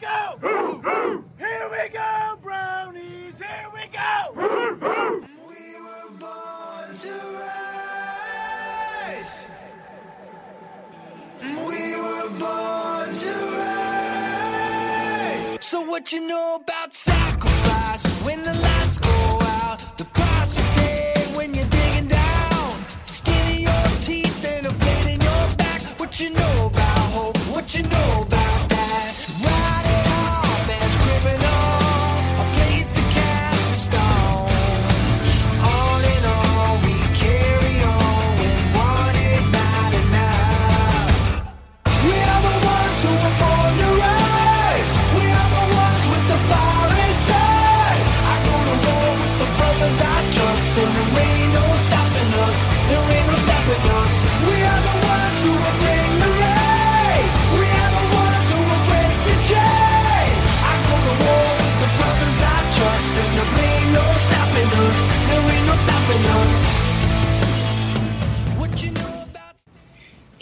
go! Here we go, brownies! Here we go! We were born to. We were born to. So what you know about sacrifice when the lights go out? The price you pay when you're digging down. Skin of your teeth and a blade in your back. What you know about hope? What you know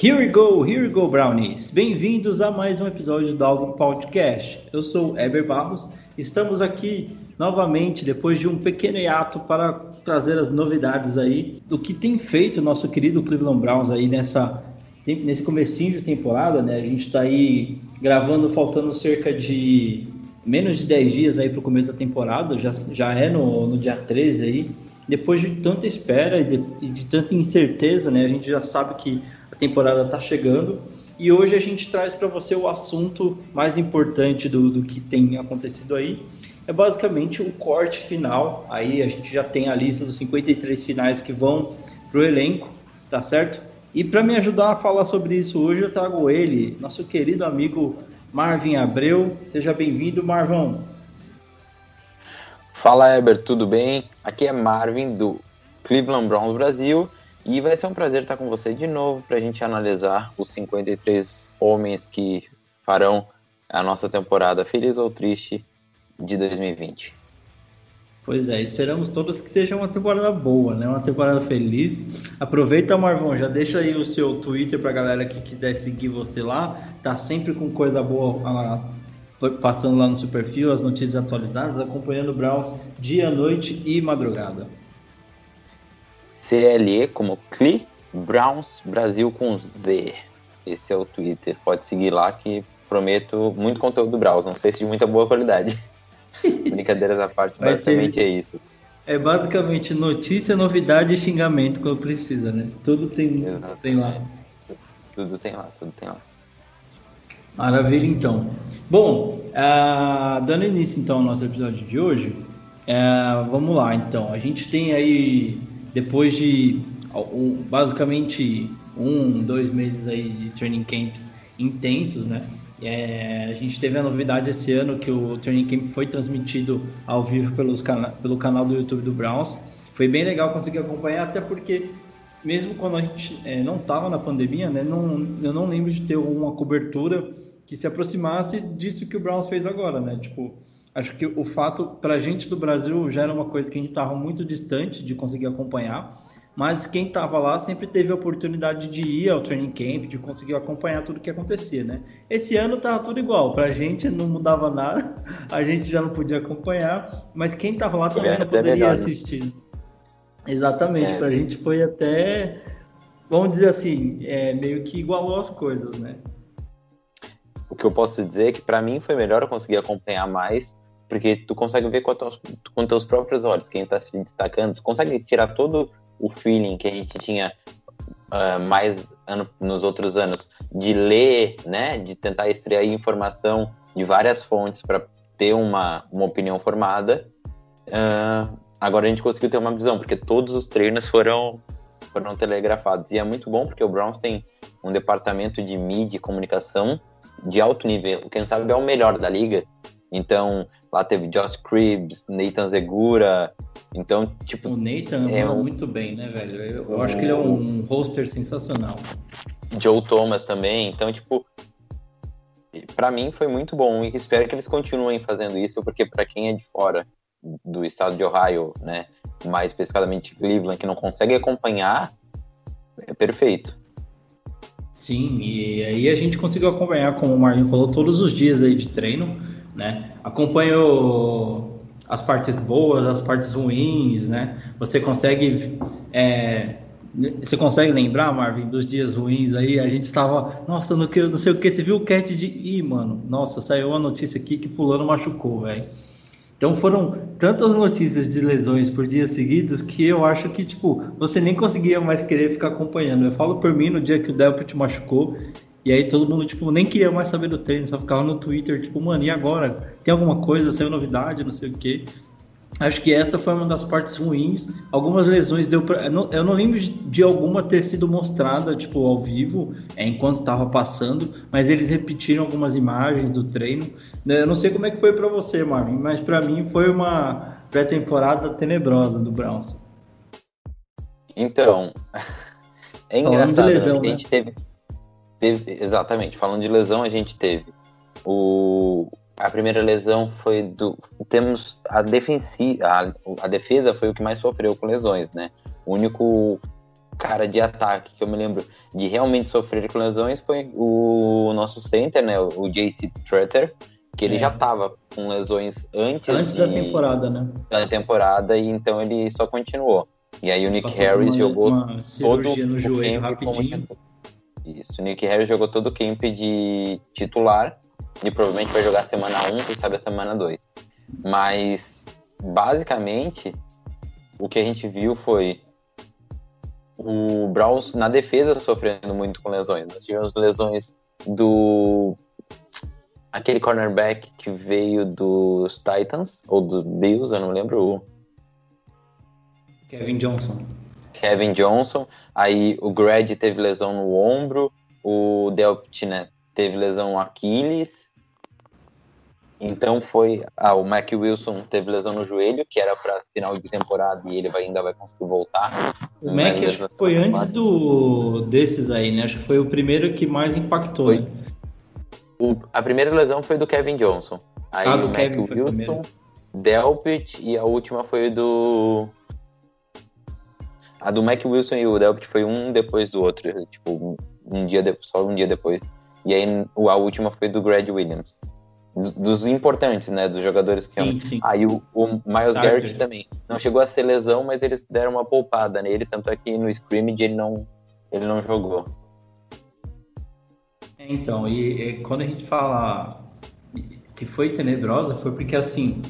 Here we go, here we go, Brownies! Bem-vindos a mais um episódio do Álbum Podcast. Eu sou Eber Barros, estamos aqui novamente depois de um pequeno hiato para trazer as novidades aí do que tem feito o nosso querido Cleveland Browns aí nessa, nesse comecinho de temporada, né? A gente está aí gravando faltando cerca de menos de 10 dias aí para o começo da temporada, já, já é no, no dia 13 aí. Depois de tanta espera e de, e de tanta incerteza, né? A gente já sabe que a temporada está chegando. E hoje a gente traz para você o assunto mais importante do, do que tem acontecido aí. É basicamente o corte final. Aí a gente já tem a lista dos 53 finais que vão para o elenco, tá certo? E para me ajudar a falar sobre isso hoje, eu trago ele, nosso querido amigo Marvin Abreu. Seja bem-vindo, Marvão. Fala Eber, tudo bem? Aqui é Marvin do Cleveland Browns Brasil e vai ser um prazer estar com você de novo para a gente analisar os 53 homens que farão a nossa temporada feliz ou triste de 2020. Pois é, esperamos todos que seja uma temporada boa, né? Uma temporada feliz. Aproveita, Marvão, já deixa aí o seu Twitter pra galera que quiser seguir você lá. Tá sempre com coisa boa passando lá no seu perfil, as notícias atualizadas, acompanhando o Browns dia, noite e madrugada. CLE como Cli Browns Brasil com Z. Esse é o Twitter. Pode seguir lá que prometo muito conteúdo do Browns. Não sei se de muita boa qualidade. Brincadeiras à parte, Vai basicamente ter- é isso. É basicamente notícia, novidade e xingamento quando precisa, né? Tudo tem, Exato. tem lá. Tudo tem lá, tudo tem lá. Maravilha, então. Bom, ah, dando início então ao nosso episódio de hoje, ah, vamos lá então. A gente tem aí, depois de basicamente um, dois meses aí de training camps intensos, né? É, a gente teve a novidade esse ano que o training camp foi transmitido ao vivo pelos cana pelo canal do YouTube do Browns. Foi bem legal conseguir acompanhar, até porque mesmo quando a gente é, não estava na pandemia, né, não, eu não lembro de ter uma cobertura que se aproximasse disso que o Browns fez agora, né? Tipo, acho que o fato pra gente do Brasil já era uma coisa que a gente estava muito distante de conseguir acompanhar, mas quem estava lá sempre teve a oportunidade de ir ao training camp, de conseguir acompanhar tudo que acontecia, né? Esse ano tava tudo igual, pra gente não mudava nada, a gente já não podia acompanhar, mas quem estava lá também Era não poderia melhor, né? assistir. Exatamente, É. pra gente foi até, vamos dizer assim, é, meio que igualou as coisas, né? O que eu posso dizer é que pra mim foi melhor eu conseguir acompanhar mais, porque tu consegue ver com, tua- com teus próprios olhos quem tá se destacando, tu consegue tirar todo o feeling que a gente tinha ah, mais ano, nos outros anos de ler, né, de tentar extrair informação de várias fontes para ter uma, uma opinião formada. Ah, agora a gente conseguiu ter uma visão, porque todos os treinos foram foram telegrafados. E é muito bom porque o Browns tem um departamento de mídia e comunicação de alto nível. Quem sabe é o melhor da liga. Então, lá teve Josh Cribbs, Nathan Zegura. Então, tipo, O Nathan É um- muito bem, né, velho? Eu, eu acho que ele é um roster sensacional. Joe Thomas também. Então, tipo, pra mim foi muito bom e espero que eles continuem fazendo isso, porque pra quem é de fora do estado de Ohio, né, mais especificamente Cleveland, que não consegue acompanhar, é perfeito. Sim, e aí a gente conseguiu acompanhar, como o Marlon falou, todos os dias aí de treino, né? Acompanhou as partes boas, as partes ruins, né? Você consegue é, você consegue lembrar, Marvin, dos dias ruins aí? A gente estava, nossa, não, não sei o que, você viu o cat de. Ih, mano, nossa, saiu uma notícia aqui que Fulano machucou, velho. Então foram tantas notícias de lesões por dias seguidos que eu acho que, tipo, você nem conseguia mais querer ficar acompanhando. Eu falo por mim no dia que o Delpit machucou, e aí todo mundo, tipo, nem queria mais saber do treino, só ficava no Twitter, tipo, mano, e agora? Tem alguma coisa? Saiu novidade? Não sei o quê. Acho que esta foi uma das partes ruins. Algumas lesões deu pra. Eu não, eu não lembro de, alguma ter sido mostrada, tipo, ao vivo, é, enquanto estava passando, mas eles repetiram algumas imagens do treino. Eu não sei como é que foi para você, Marvin, mas para mim foi uma pré-temporada tenebrosa do Browns. Então, é engraçado, né? lesão, né? a gente teve, teve. Exatamente, falando de lesão, a gente teve o a primeira lesão foi do. Temos a defensiva. A, a, defesa foi o que mais sofreu com lesões, né? O único cara de ataque que eu me lembro de realmente sofrer com lesões foi o nosso center, né? O JC Tretter, que ele é. já estava com lesões antes, antes de, da temporada, né? Da temporada, e então ele só continuou. E aí o Nick Passou Harris uma, jogou uma todo no joelho rapidinho. Isso, Nick Harris jogou todo o camp de titular e provavelmente vai jogar semana 1, quem sabe a semana 2. Mas, basicamente, o que a gente viu foi o Browns na defesa sofrendo muito com lesões. Nós tivemos lesões do aquele cornerback que veio dos Titans ou dos Bills, eu não lembro. Kevin Johnson. Kevin Johnson. Aí o Grad teve lesão no ombro, o Delpit teve lesão no Aquiles então foi. Ah, o Mac Wilson teve lesão no joelho, que era para final de temporada e ele vai, ainda vai conseguir voltar. O Mac acho que foi antes do desses aí, né? Acho que foi o primeiro que mais impactou. Né? O, a primeira lesão foi do Kevin Johnson. Aí ah, o Mac Kevin Wilson, Delpit e a última foi do. A do Mac Wilson e o Delpit foi um depois do outro, tipo, um dia de... só um dia depois. E aí a última foi do Grad Williams dos importantes, né? Dos jogadores que sim, sim. Aí o, o Miles Starters. Garrett também. Não chegou a ser lesão, mas eles deram uma poupada nele, tanto é que no scrimmage ele não, ele não jogou. É, então, e, e, quando a gente fala que foi tenebrosa, foi porque assim,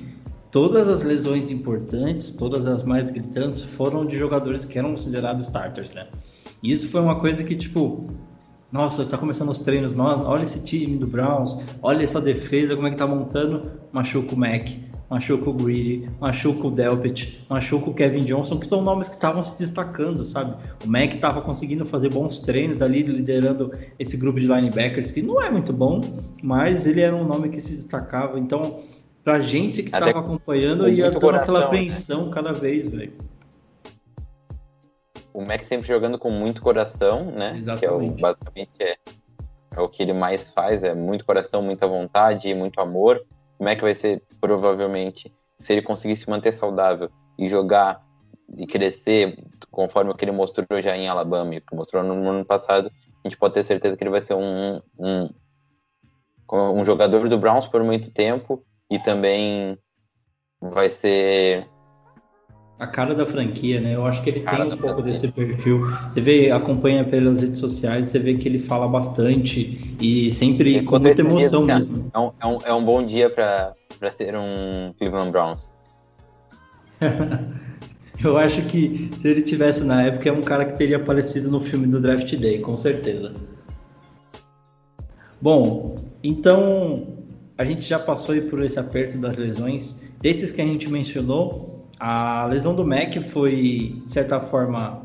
todas as lesões importantes, todas as mais gritantes, foram de jogadores que eram considerados starters, né? E isso foi uma coisa que, tipo, nossa, tá começando os treinos, mas olha esse time do Browns, olha essa defesa, como é que tá montando, machuca o Mac, machuca o Greedy, machuca o Delpit, machuca o Kevin Johnson, que são nomes que estavam se destacando, sabe? O Mac estava conseguindo fazer bons treinos ali, liderando esse grupo de linebackers, que não é muito bom, mas ele era um nome que se destacava, então pra gente que estava acompanhando, ia dando aquela apreensão né? cada vez, velho o Mac sempre jogando com muito coração, né? Exatamente. Que é o, basicamente é, é o que ele mais faz, é muito coração, muita vontade, muito amor. O Mac vai ser provavelmente, se ele conseguir se manter saudável e jogar e crescer conforme o que ele mostrou já em Alabama e que mostrou no ano passado, a gente pode ter certeza que ele vai ser um, um, um jogador do Browns por muito tempo e também vai ser a cara da franquia, né? Eu acho que ele tem um pouco franquia. desse perfil. Você vê, acompanha pelas redes sociais, você vê que ele fala bastante e sempre com muita emoção mesmo. É um, é, um, é um bom dia para ser um Cleveland Browns. Eu acho que se ele tivesse na época, é um cara que teria aparecido no filme do Draft Day, com certeza. Bom, então a gente já passou por esse aperto das lesões. Desses que a gente mencionou, a lesão do Mac foi, de certa forma,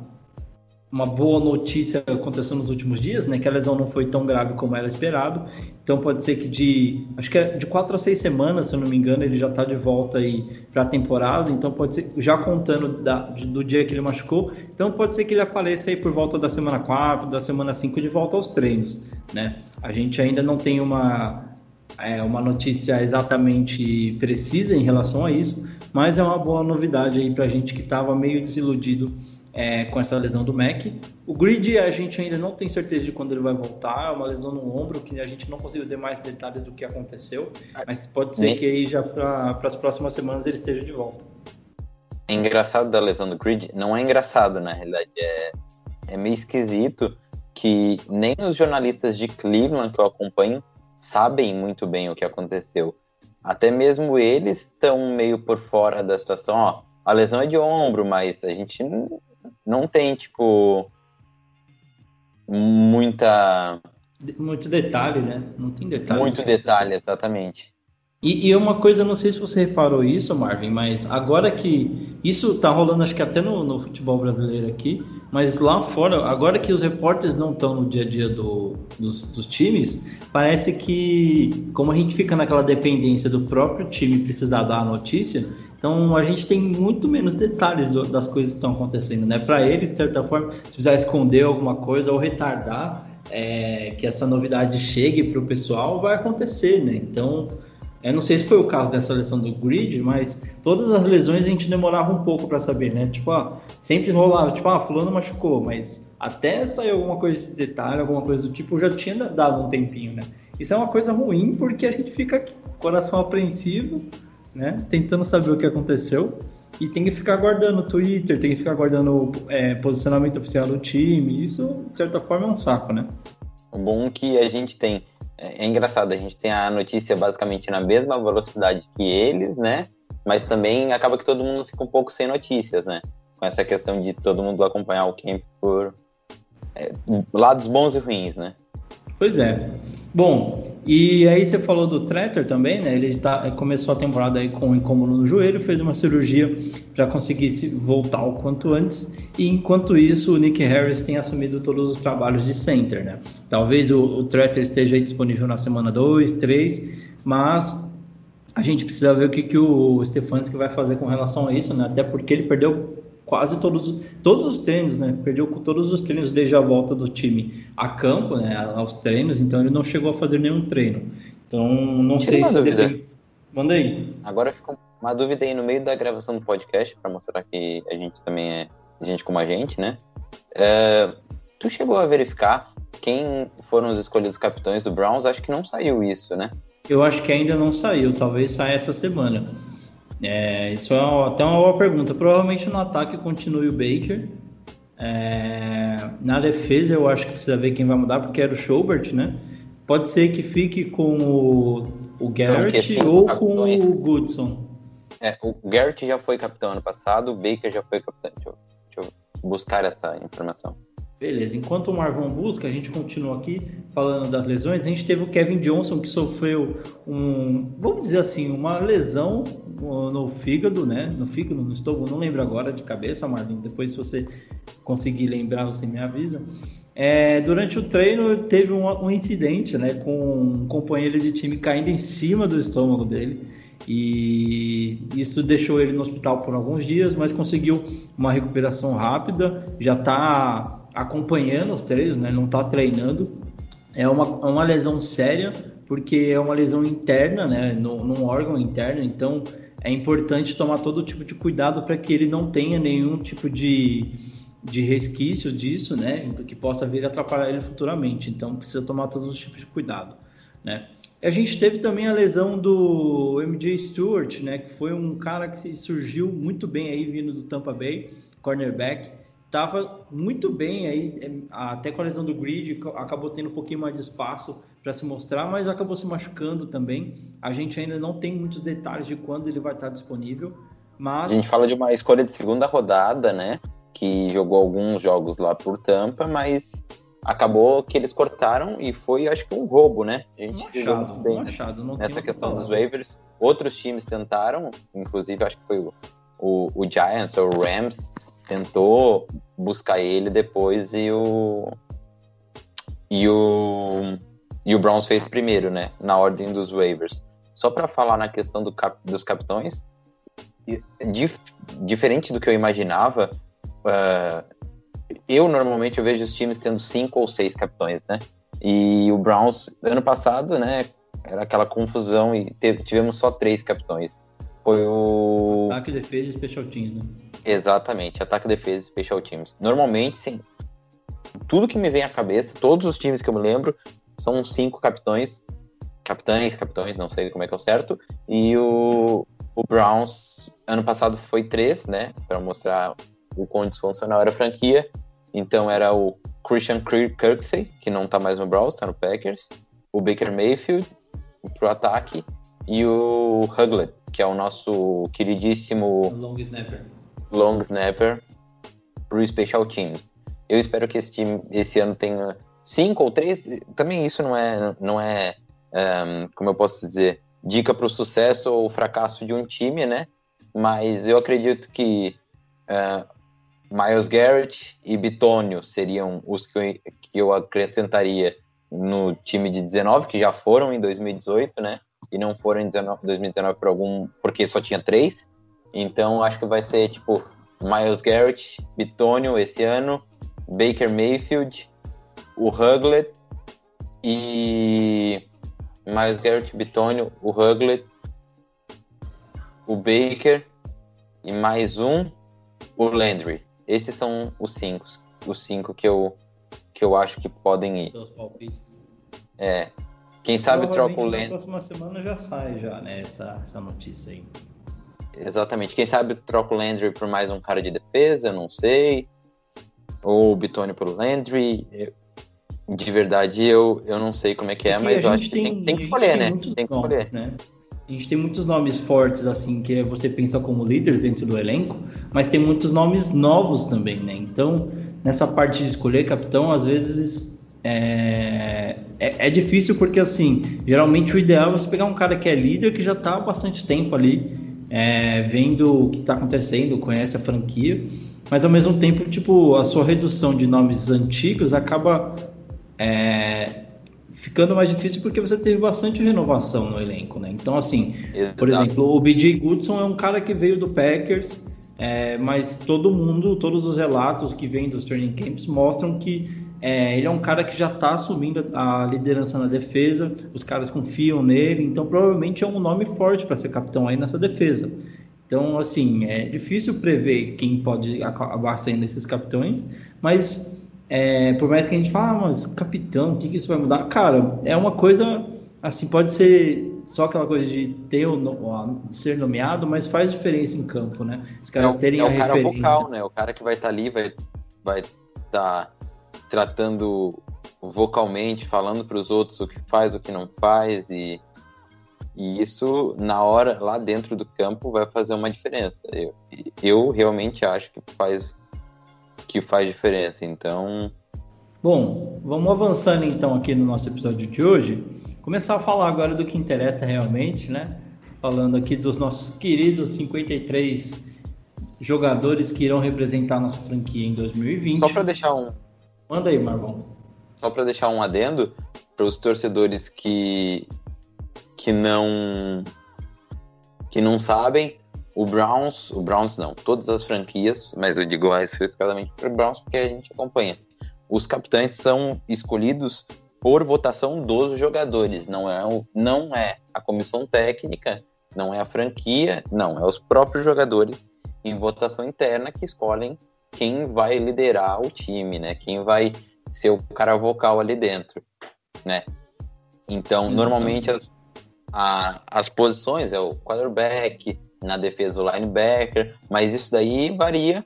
uma boa notícia aconteceu nos últimos dias, né? Que a lesão não foi tão grave como era esperado. Então pode ser que de, acho que é de quatro a seis semanas, se eu não me engano, ele já está de volta aí para a temporada. Então pode ser, já contando da, do dia que ele machucou, então pode ser que ele apareça aí por volta da semana 4, da semana 5 de volta aos treinos, né? A gente ainda não tem uma é, uma notícia exatamente precisa em relação a isso, mas é uma boa novidade aí para a gente que estava meio desiludido é, com essa lesão do Mac. O Grid a gente ainda não tem certeza de quando ele vai voltar, é uma lesão no ombro que a gente não conseguiu ter mais detalhes do que aconteceu, mas pode ser que aí já para as próximas semanas ele esteja de volta. É engraçado da lesão do Grid, não é engraçado na realidade, é, é meio esquisito que nem os jornalistas de Cleveland que eu acompanho sabem muito bem o que aconteceu. Até mesmo eles estão meio por fora da situação, ó, a lesão é de ombro, mas a gente não tem, tipo, muita. Muito detalhe, né? Não tem detalhe. Muito detalhe, exatamente. E, e uma coisa, não sei se você reparou isso, Marvin, mas agora que. Isso tá rolando, acho que até no, no futebol brasileiro aqui, mas lá fora, agora que os repórteres não estão no dia a dia do, dos, dos, times, parece que, como a gente fica naquela dependência do próprio time precisar dar a notícia, então a gente tem muito menos detalhes do, das coisas que estão acontecendo, né? Para ele, de certa forma, se precisar esconder alguma coisa ou retardar é, que essa novidade chegue para o pessoal, vai acontecer, né? Então, eu não sei se foi o caso dessa lesão do grid, mas todas as lesões a gente demorava um pouco para saber, né? Tipo, ah, sempre rolava, tipo, ah, fulano machucou, mas até sair alguma coisa de detalhe, alguma coisa do tipo, já tinha dado um tempinho, né? Isso é uma coisa ruim porque a gente fica aqui, coração apreensivo né? Tentando saber o que aconteceu. E tem que ficar guardando Twitter, tem que ficar guardando é, posicionamento oficial do time. Isso, de certa forma, é um saco, né? O bom é que a gente tem. É, é engraçado, a gente tem a notícia basicamente na mesma velocidade que eles, né? Mas também acaba que todo mundo fica um pouco sem notícias, né? Com essa questão de todo mundo acompanhar o camp por é, lados bons e ruins, né? Pois é. Bom, e aí você falou do Treter também, né? Ele tá, começou a temporada aí com um incômodo no joelho, fez uma cirurgia para conseguir se voltar o quanto antes. E enquanto isso, o Nick Harris tem assumido todos os trabalhos de center, né? Talvez o, o Treter esteja disponível na semana 2, 3, mas a gente precisa ver o que, que o Stefanski vai fazer com relação a isso, né? Até porque ele perdeu quase todos, todos os treinos, né? Perdeu todos os treinos desde a volta do time a campo, né? Aos treinos, então ele não chegou a fazer nenhum treino. Então, não Tira sei se. Dúvida. Manda aí. Agora ficou uma dúvida aí no meio da gravação do podcast, para mostrar que a gente também é gente como a gente, né? É, tu chegou a verificar quem foram os escolhidos capitães do Browns? Acho que não saiu isso, né? Eu acho que ainda não saiu, talvez saia essa semana. É, isso é até uma boa pergunta. Provavelmente no ataque continue o Baker. É, na defesa eu acho que precisa ver quem vai mudar, porque era o Schobert, né? Pode ser que fique com o, o Garrett ou com o Goodson. É, o Garrett já foi capitão ano passado, o Baker já foi capitão. Deixa eu, deixa eu buscar essa informação. Beleza, enquanto o Marvão busca, a gente continua aqui falando das lesões. A gente teve o Kevin Johnson que sofreu um, vamos dizer assim, uma lesão no fígado, né? No fígado, no estômago, não lembro agora de cabeça, Marvin. Depois, se você conseguir lembrar, você me avisa. É, durante o treino, teve um, um, incidente, né? Com um companheiro de time caindo em cima do estômago dele. E isso deixou ele no hospital por alguns dias, mas conseguiu uma recuperação rápida. Já está acompanhando os treinos, né? Não está treinando. É uma, é uma lesão séria, porque é uma lesão interna, né? No, num órgão interno, então é importante tomar todo tipo de cuidado para que ele não tenha nenhum tipo de, de resquício disso, né? Que possa vir atrapalhar ele futuramente. Então precisa tomar todos os tipos de cuidado, né? A gente teve também a lesão do MJ Stewart, né? Que foi um cara que surgiu muito bem aí vindo do Tampa Bay, cornerback estava muito bem aí, é, até com a lesão do grid, acabou tendo um pouquinho mais de espaço para se mostrar, mas acabou se machucando também. A gente ainda não tem muitos detalhes de quando ele vai estar disponível, mas... A gente fala de uma escolha de segunda rodada, né? Que jogou alguns jogos lá por Tampa, mas acabou que eles cortaram e foi, acho que um roubo, né? A gente machado, bem machado, não nessa questão dos waivers. Outros times tentaram, inclusive acho que foi o, o, o Giants ou o Rams, tentou buscar ele depois e o e o e o Browns fez primeiro, né, na ordem dos waivers. Só para falar na questão do cap, dos capitões, dif, diferente do que eu imaginava, uh, eu normalmente eu vejo os times tendo cinco ou seis capitões, né? E o Browns ano passado, né, era aquela confusão e teve, tivemos só três capitões. Foi o. Ataque, defesa e special teams, né? Exatamente, ataque, defesa e special teams. Normalmente, sim. Tudo que me vem à cabeça, todos os times que eu me lembro, são cinco capitães. Capitães, capitães, não sei como é que é o certo. E o, o Browns, ano passado foi três, né? Para mostrar o quão disfuncional era a franquia. Então era o Christian Kirksey, que não tá mais no Browns, tá no Packers. O Baker Mayfield, pro ataque. E o Huglet, que é o nosso queridíssimo Long snapper. long snapper pro Special Teams. Eu espero que esse time esse ano tenha cinco ou três. Também isso não é, não é um, como eu posso dizer, dica para o sucesso ou fracasso de um time, né? Mas eu acredito que uh, Miles Garrett e Bitonio seriam os que eu, que eu acrescentaria no time de 19, que já foram em 2018, né? E não foram em 19, 2019 por algum, porque só tinha três. Então acho que vai ser tipo Miles Garrett, Bitonio esse ano, Baker Mayfield, o Huglet e Miles Garrett, Bitonio, o Huglet, o Baker e mais um, o Landry. Esses são os cinco, os cinco que eu que eu acho que podem ir. Seus palpites. É. Quem sabe troca o Landry. Na próxima semana já sai já, né? Essa, essa notícia aí. Exatamente. Quem sabe troca o Landry por mais um cara de defesa, não sei. Ou o Bitone pelo Landry. De verdade, eu, eu não sei como é que é, Porque mas eu acho que tem, tem que escolher, né? Tem que escolher. nomes, né? A gente tem muitos nomes fortes, assim, que você pensa como líderes dentro do elenco, mas tem muitos nomes novos também, né? Então, nessa parte de escolher capitão, às vezes é, é, é difícil porque, assim, geralmente o ideal é você pegar um cara que é líder, que já tá há bastante tempo ali, é, vendo o que tá acontecendo, conhece a franquia, mas ao mesmo tempo, tipo, a sua redução de nomes antigos acaba é, ficando mais difícil porque você teve bastante renovação no elenco, né? Então, assim, por Exato. exemplo, o BJ Goodson é um cara que veio do Packers, é, mas todo mundo, todos os relatos que vêm dos training camps mostram que é, ele é um cara que já está assumindo a liderança na defesa, os caras confiam nele, então provavelmente é um nome forte para ser capitão aí nessa defesa. Então, assim, é difícil prever quem pode acabar sendo esses capitães, mas é, por mais que a gente fale, ah, mas capitão, o que, que isso vai mudar? Cara, é uma coisa, assim, pode ser só aquela coisa de ter o, no- ser nomeado, mas faz diferença em campo, né? Os É caras o, terem é a o cara referência. vocal, né? O cara que vai estar ali, vai vai estar tratando vocalmente, falando para os outros o que faz, o que não faz e e isso na hora lá dentro do campo vai fazer uma diferença. Eu, eu realmente acho que faz que faz diferença. Então, Bom, vamos avançando então aqui no nosso episódio de hoje. Começar a falar agora do que interessa realmente, né? Falando aqui dos nossos queridos 53 jogadores que irão representar a nossa franquia em 2020. só para deixar um Manda aí, Marlon. só para deixar um adendo para os torcedores que que não que não sabem, o Browns, o Browns não, todas as franquias, mas eu digo mais especificamente para o Browns porque a gente acompanha. Os capitães são escolhidos por votação dos jogadores, não é o, não é a comissão técnica, não é a franquia, não, é os próprios jogadores em votação interna que escolhem quem vai liderar o time, né? Quem vai ser o cara vocal ali dentro, né? Então, Uhum. normalmente as, a- as posições é o quarterback, na defesa o linebacker, mas isso daí varia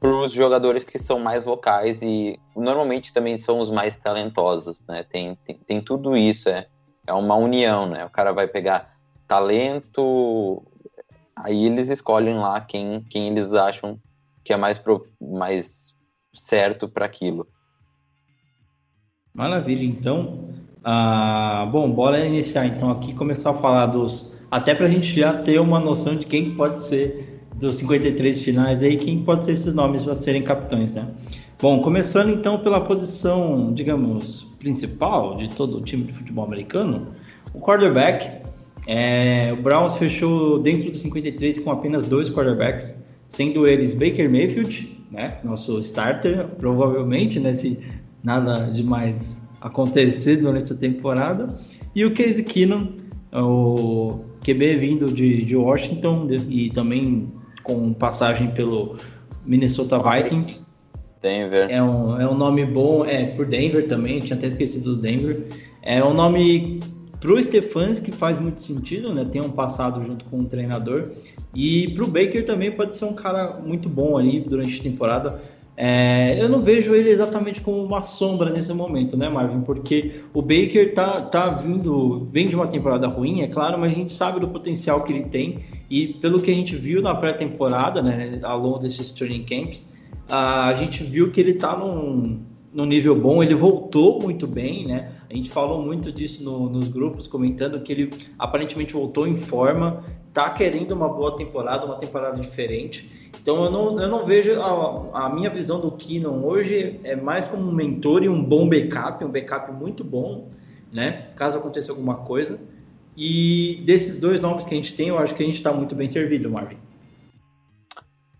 para os jogadores que são mais vocais e normalmente também são os mais talentosos, né? Tem, tem, tem tudo isso, é, é uma união, né? O cara vai pegar talento, aí eles escolhem lá quem, quem eles acham que é mais, pro, mais certo para aquilo. Maravilha, então. Ah, bom, bora iniciar então aqui, começar a falar dos. Até para a gente já ter uma noção de quem pode ser dos 53 finais aí, quem pode ser esses nomes para serem capitães, né? Bom, começando então pela posição, digamos, principal de todo o time de futebol americano, o quarterback. É, o Browns fechou dentro dos 53 com apenas dois quarterbacks, sendo eles Baker Mayfield, né, nosso starter, provavelmente, né, se nada demais acontecer durante a temporada, e o Casey Keenum, o QB vindo de, de Washington e também com passagem pelo Minnesota Vikings. Denver. É um, é um nome bom, é, por Denver também, tinha até esquecido do Denver. É um nome pro Stefanski faz muito sentido, né? Tem um passado junto com o treinador. E pro Baker também pode ser um cara muito bom ali durante a temporada. É, eu não vejo ele exatamente como uma sombra nesse momento, né, Marvin? Porque o Baker tá, tá vindo, vem de uma temporada ruim, é claro, mas a gente sabe do potencial que ele tem e pelo que a gente viu na pré-temporada, né, ao longo desses training camps, a gente viu que ele tá num, num nível bom, ele voltou muito bem, né? A gente falou muito disso no, nos grupos, comentando que ele aparentemente voltou em forma, tá querendo uma boa temporada, uma temporada diferente. Então eu não, eu não vejo a, a, minha visão do Keenan hoje é mais como um mentor e um bom backup, um backup muito bom, né? Caso aconteça alguma coisa. E desses dois nomes que a gente tem, eu acho que a gente está muito bem servido, Marvin.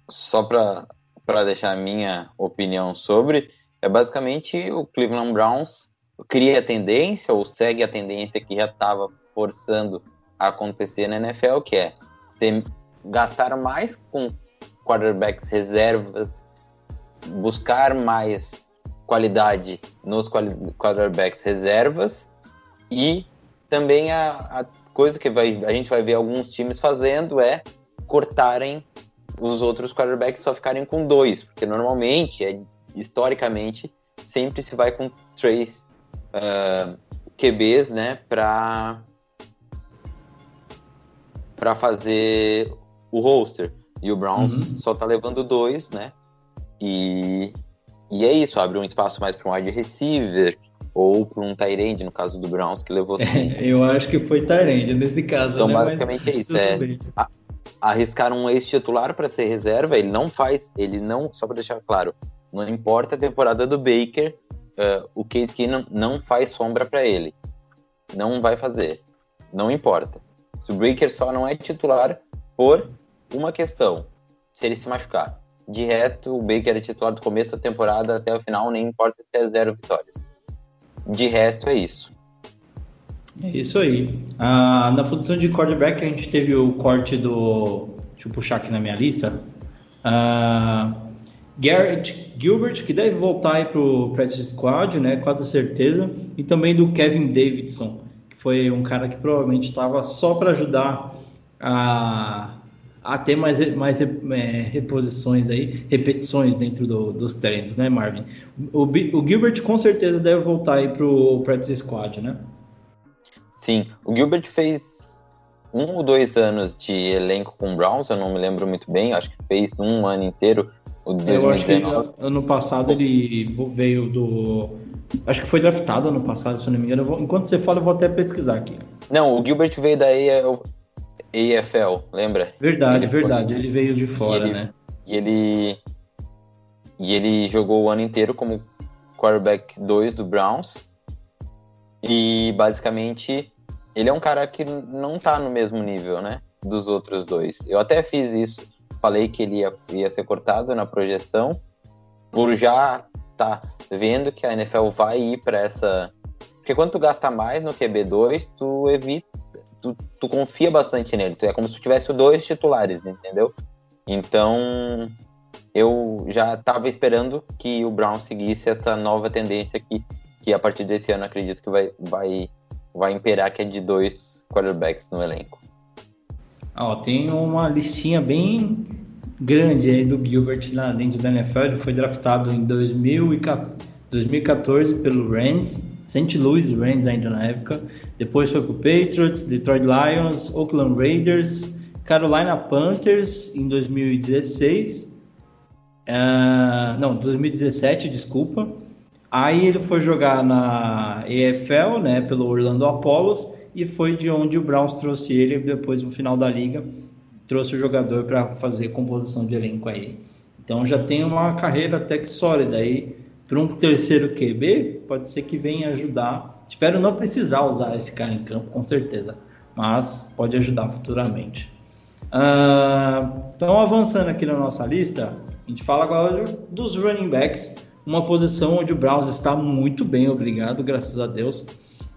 Só para deixar a minha opinião sobre, é basicamente o Cleveland Browns cria a tendência ou segue a tendência que já estava forçando a acontecer na NFL, que é ter, gastar mais com quarterbacks reservas, buscar mais qualidade nos quarterbacks reservas e também a, a coisa que vai, a gente vai ver alguns times fazendo é cortarem os outros quarterbacks só ficarem com dois, porque normalmente, é, historicamente, sempre se vai com três uh, QBs, né, para para fazer o roster. E o Browns uhum. só tá levando dois, né? E, e é isso, abre um espaço mais para um wide receiver ou para um Tyrande, no caso do Browns, que levou É, eu acho que foi Tyrande nesse caso. Então, né? basicamente Mas, é isso. É, arriscar um ex-titular para ser reserva, ele não faz, ele não, só para deixar claro, não importa a temporada do Baker, uh, o Case Keenum não faz sombra para ele. Não vai fazer. Não importa. O Baker só não é titular por uma questão, se ele se machucar. De resto, o Baker é titular do começo da temporada até o final, nem importa se é zero vitórias. De resto, é isso. É isso aí. Ah, na posição de quarterback, a gente teve o corte do. Deixa eu puxar aqui na minha lista. Ah, Garrett Gilbert, que deve voltar aí pro practice squad, né? Com certeza. E também do Kevin Davidson, que foi um cara que provavelmente estava só para ajudar a a ter mais, mais é, reposições aí, repetições dentro do, dos treinos, né, Marvin? O, o, Gilbert com certeza deve voltar aí pro practice squad, né? Sim, o Gilbert fez um ou dois anos de elenco com o Browns, eu não me lembro muito bem, acho que fez um ano inteiro, o 2019. Eu acho que ano passado ele veio do... Acho que foi draftado ano passado, se eu não me engano. Enquanto você fala, eu vou até pesquisar aqui. Não, o Gilbert veio daí, AFL, lembra? Verdade, ele verdade. Foi... Ele veio de fora, e ele, né? E ele. E ele jogou o ano inteiro como quarterback 2 do Browns. E basicamente ele é um cara que não tá no mesmo nível, né? Dos outros dois. Eu até fiz isso. Falei que ele ia, ia ser cortado na projeção. Por já tá vendo que a NFL vai ir para essa. Porque quando tu gasta mais no QB2, tu evita tu, tu confia bastante nele. É como se tu tivesse dois titulares, entendeu? Então, eu já estava esperando que o Brown seguisse essa nova tendência que, que a partir desse ano acredito que vai, vai, vai imperar, que é de dois quarterbacks no elenco. Ó, tem uma listinha bem grande aí do Gilbert lá dentro da NFL. Ele foi draftado em 2014 pelo Rams St. Louis Rams ainda na época. Depois foi para o Patriots, Detroit Lions, Oakland Raiders, Carolina Panthers em 2016. Uh, ah, não, 2017, desculpa. Aí ele foi jogar na EFL, né, pelo Orlando Apollos, e foi de onde o Browns trouxe ele depois no final da liga, trouxe o jogador para fazer composição de elenco aí. Então já tem uma carreira até que sólida aí para um terceiro QB, pode ser que venha ajudar. Espero não precisar usar esse cara em campo, com certeza, mas pode ajudar futuramente. Uh, então, avançando aqui na nossa lista, a gente fala agora dos running backs, uma posição onde o Browns está muito bem, obrigado, graças a Deus.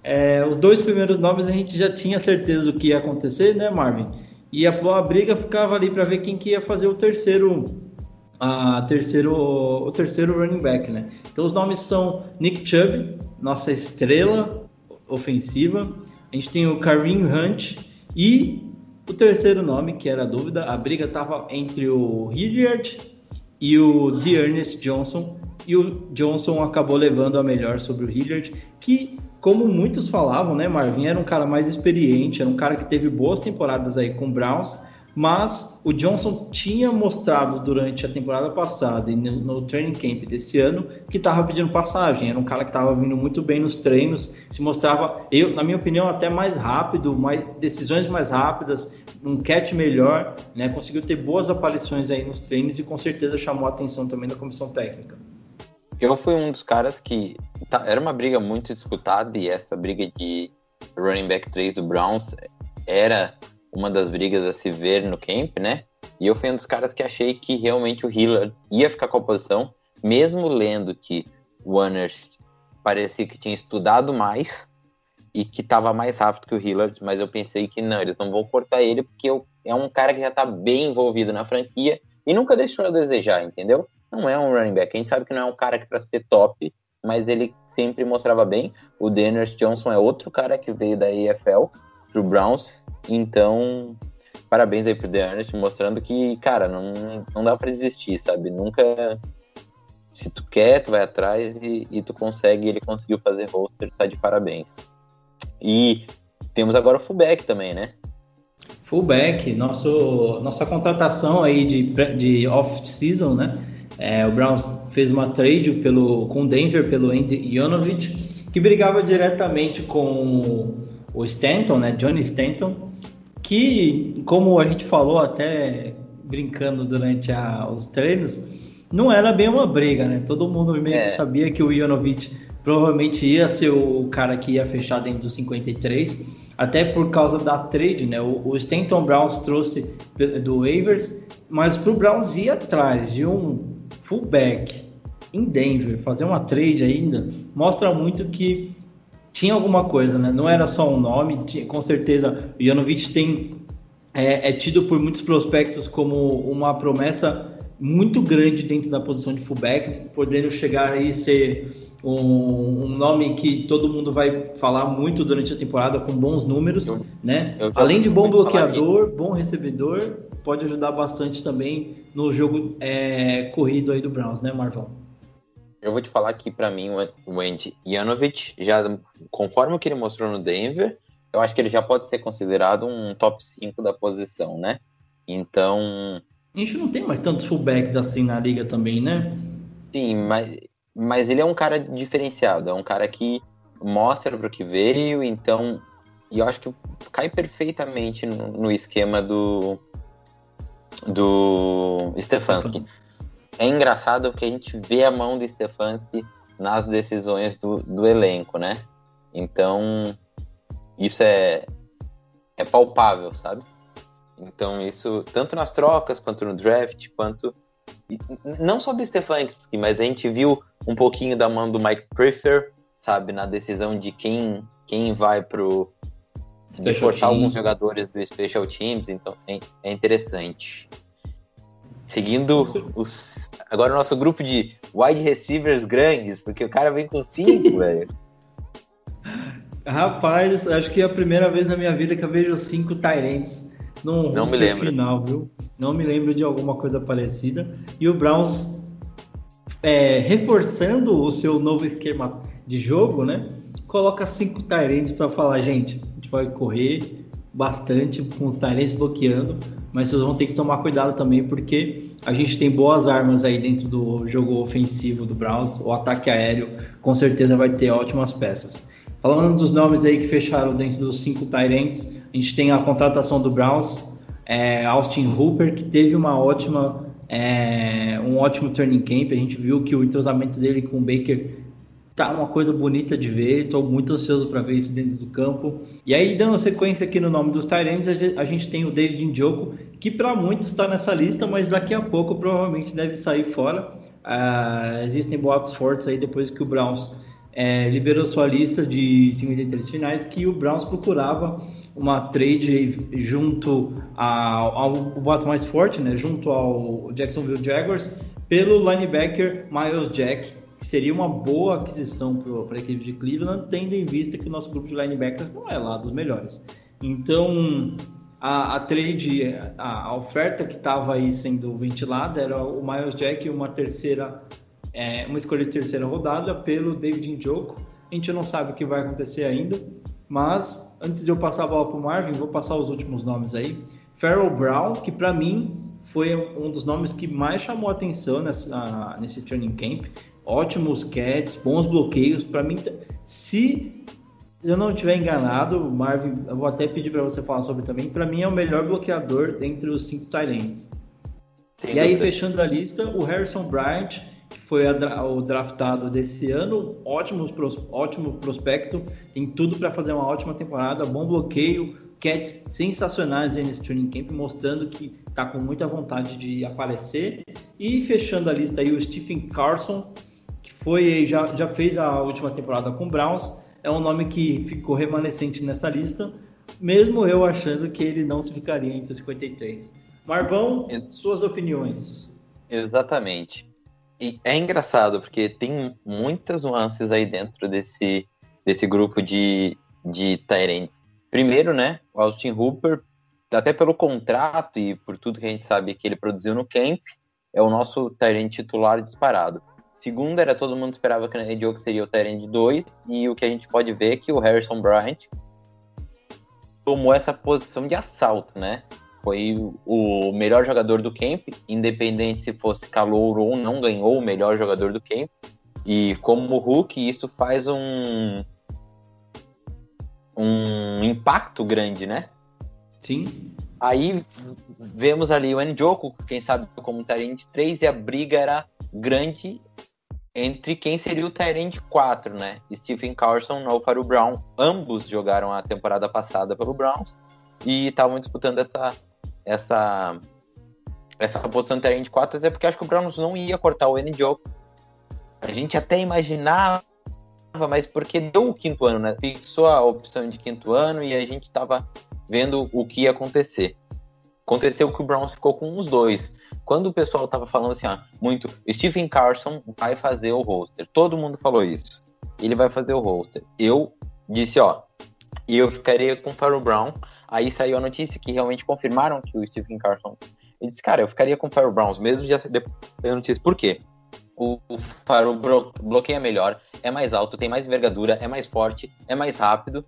É, os dois primeiros nomes a gente já tinha certeza do que ia acontecer, né, Marvin? E a, a briga ficava ali para ver quem que ia fazer o terceiro, a terceiro, o terceiro running back, né? Então os nomes são Nick Chubb, nossa estrela ofensiva. A gente tem o Kareem Hunt e o terceiro nome, que era a dúvida, a briga estava entre o Hilliard e o Dearness Johnson. E o Johnson acabou levando a melhor sobre o Hilliard, que como muitos falavam, né, Marvin era um cara mais experiente, era um cara que teve boas temporadas aí com o Browns, mas o Johnson tinha mostrado durante a temporada passada e no, training camp desse ano que estava pedindo passagem. Era um cara que estava vindo muito bem nos treinos, se mostrava, eu, na minha opinião, até mais rápido, mais decisões mais rápidas, um catch melhor, né? Conseguiu ter boas aparições aí nos treinos e com certeza chamou a atenção também da comissão técnica. Eu fui um dos caras que tá, era uma briga muito disputada e essa briga de running back 3 do Browns era uma das brigas a se ver no camp, né? E eu fui um dos caras que achei que realmente o Hiller ia ficar com a posição, mesmo lendo que o Wanners parecia que tinha estudado mais e que estava mais rápido que o Hillard, mas eu pensei que não, eles não vão cortar ele porque eu, é um cara que já está bem envolvido na franquia e nunca deixou a desejar, entendeu? não é um running back. A gente sabe que não é um cara que para ser top, mas ele sempre mostrava bem. O Dennis Johnson é outro cara que veio da EFL pro Browns, então parabéns aí pro Dennis, mostrando que, cara, não, não dá para desistir, sabe? Nunca se tu quer, tu vai atrás e, e tu consegue, ele conseguiu fazer roster, tá de parabéns. E temos agora o fullback também, né? Fullback, nosso, nossa contratação aí de, de off-season, né? É, o Browns fez uma trade pelo, com Denver pelo Andy Yonovich, que brigava diretamente com o Stanton, né, Johnny Stanton, que, como a gente falou até brincando durante a, os treinos, não era bem uma briga, né? Todo mundo meio é. que sabia que o Yonovich provavelmente ia ser o cara que ia fechar dentro dos 53, até por causa da trade, né? O, o Stanton Browns trouxe do waivers, mas para o Browns ir atrás de um fullback em Denver, fazer uma trade ainda, mostra muito que tinha alguma coisa, né? Não era só um nome, tinha, com certeza o Janovic tem é, é, tido por muitos prospectos como uma promessa muito grande dentro da posição de fullback, podendo chegar aí ser um, um, nome que todo mundo vai falar muito durante a temporada com bons números, eu, né? Eu Além de bom bloqueador, bom recebedor, pode ajudar bastante também no jogo é, corrido aí do Browns, né, Marvão? Eu vou te falar que para mim o Andy Yanovich, já conforme o que ele mostrou no Denver, eu acho que ele já pode ser considerado um top 5 da posição, né? Então. A gente não tem mais tantos fullbacks assim na liga também, né? Sim, mas, mas ele é um cara diferenciado, é um cara que mostra para o que veio, então. E eu acho que cai perfeitamente no, no esquema do, do Stefanski. É engraçado porque a gente vê a mão do Stefanski nas decisões do, do elenco, né? Então, isso é, é palpável, sabe? Então, isso, tanto nas trocas, quanto no draft, quanto. Não só do Stefanski, mas a gente viu um pouquinho da mão do Mike Prefer, sabe? Na decisão de quem, quem vai pro, de forçar alguns jogadores do Special Teams, então é, é interessante. Seguindo os. Agora o nosso grupo de wide receivers grandes, porque o cara vem com cinco, velho. Rapaz, acho que é a primeira vez na minha vida que eu vejo cinco Tyrants num Não me lembro. final, viu? Não me lembro de alguma coisa parecida. E o Browns é, reforçando o seu novo esquema de jogo, né? Coloca cinco Tyrants para falar, gente, vai correr bastante com os Tyrants bloqueando, mas vocês vão ter que tomar cuidado também porque a gente tem boas armas aí dentro do jogo ofensivo do Browns, o ataque aéreo com certeza vai ter ótimas peças. Falando dos nomes aí que fecharam dentro dos cinco Tyrants, a gente tem a contratação do Browns, é, Austin Hooper, que teve uma ótima, é, um ótimo training camp. A gente viu que o entrosamento dele com o Baker tá uma coisa bonita de ver, estou muito ansioso para ver isso dentro do campo. E aí, dando sequência aqui no nome dos Tyrants, a gente tem o David Njoku, que para muitos está nessa lista, mas daqui a pouco provavelmente deve sair fora. Uh, existem boatos fortes aí depois que o Browns é, liberou sua lista de 53 finais que o Browns procurava uma trade junto ao, ao o voto mais forte, né, junto ao Jacksonville Jaguars, pelo linebacker Miles Jack, seria uma boa aquisição para a equipe de Cleveland, tendo em vista que o nosso grupo de linebackers não é lá dos melhores. Então, a, a trade, a, a oferta que estava aí sendo ventilada era o Miles Jack e uma terceira, é, uma escolha de terceira rodada pelo David Njoku. A gente não sabe o que vai acontecer ainda, mas antes de eu passar a bola para o Marvin, vou passar os últimos nomes aí. Farrell Brown, que para mim foi um dos nomes que mais chamou atenção nessa, nesse training camp. Ótimos catches, bons bloqueios. Para mim, se se eu não estiver enganado, Marvin, eu vou até pedir para você falar sobre também. Para mim é o melhor bloqueador entre os cinco Tyrants. E aí, fechando a lista, o Harrison Bryant, que foi a, o draftado desse ano, ótimo, ótimo prospecto, tem tudo para fazer uma ótima temporada, bom bloqueio, cats sensacionais nesse training camp, mostrando que está com muita vontade de aparecer. E fechando a lista aí, o Stephen Carson, que foi já, já fez a última temporada com o Browns, é um nome que ficou remanescente nessa lista, mesmo eu achando que ele não se ficaria entre os 53. Marvão, suas opiniões. Exatamente. E é engraçado, porque tem muitas nuances aí dentro desse, desse grupo de, de Tyrants. Primeiro, né, o Austin Hooper, até pelo contrato e por tudo que a gente sabe que ele produziu no camp, é o nosso Tyrant titular disparado. Segunda era todo mundo esperava que o Nene seria o Tyrande 2, e o que a gente pode ver é que o Harrison Bryant tomou essa posição de assalto, né? Foi o melhor jogador do camp, independente se fosse calor ou não, ganhou o melhor jogador do camp. E como Hulk, isso faz um um impacto grande, né? Sim. Aí vemos ali o Njoku, quem sabe como Tyrande 3, e a briga era grande entre quem seria o Tyrant 4, né? Stephen Carson Faru Brown. Ambos jogaram a temporada passada pelo Browns e estavam disputando essa essa essa posição de Tyrant 4, até porque acho que o Browns não ia cortar o N-Joe. A gente até imaginava, mas porque deu o quinto ano, né? Fixou a opção de quinto ano e a gente estava vendo o que ia acontecer. Aconteceu que o Browns ficou com os dois. Quando o pessoal tava falando assim, ó, muito, Stephen Carson vai fazer o roster. Todo mundo falou isso. Ele vai fazer o roster. Eu disse, ó, e eu ficaria com o Farrell Brown. Aí saiu a notícia que realmente confirmaram que o Stephen Carson. Ele disse, cara, eu ficaria com o Farrell Browns, mesmo já depois da notícia. Por quê? O, o Farrell bloqueia melhor, é mais alto, tem mais envergadura, é mais forte, é mais rápido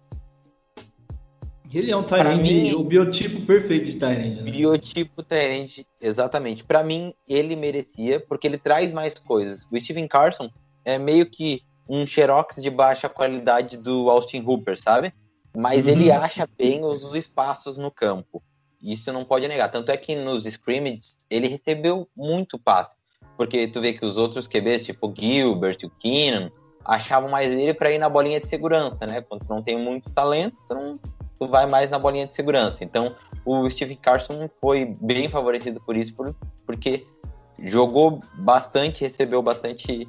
ele é um Tyrande, o biotipo perfeito de Tyrande. Né? Biotipo Tyrande, exatamente. Para mim, ele merecia, porque ele traz mais coisas. O Steven Carson é meio que um xerox de baixa qualidade do Austin Hooper, sabe? Mas uhum. ele acha bem os, os espaços no campo. Isso não pode negar. Tanto é que nos scrimmages ele recebeu muito passe. Porque tu vê que os outros QBs, tipo o Gilbert, o Keenan, achavam mais ele para ir na bolinha de segurança, né? Quando tu não tem muito talento, tu não vai mais na bolinha de segurança. Então, o Steve Carson foi bem favorecido por isso, por, porque jogou bastante, recebeu bastante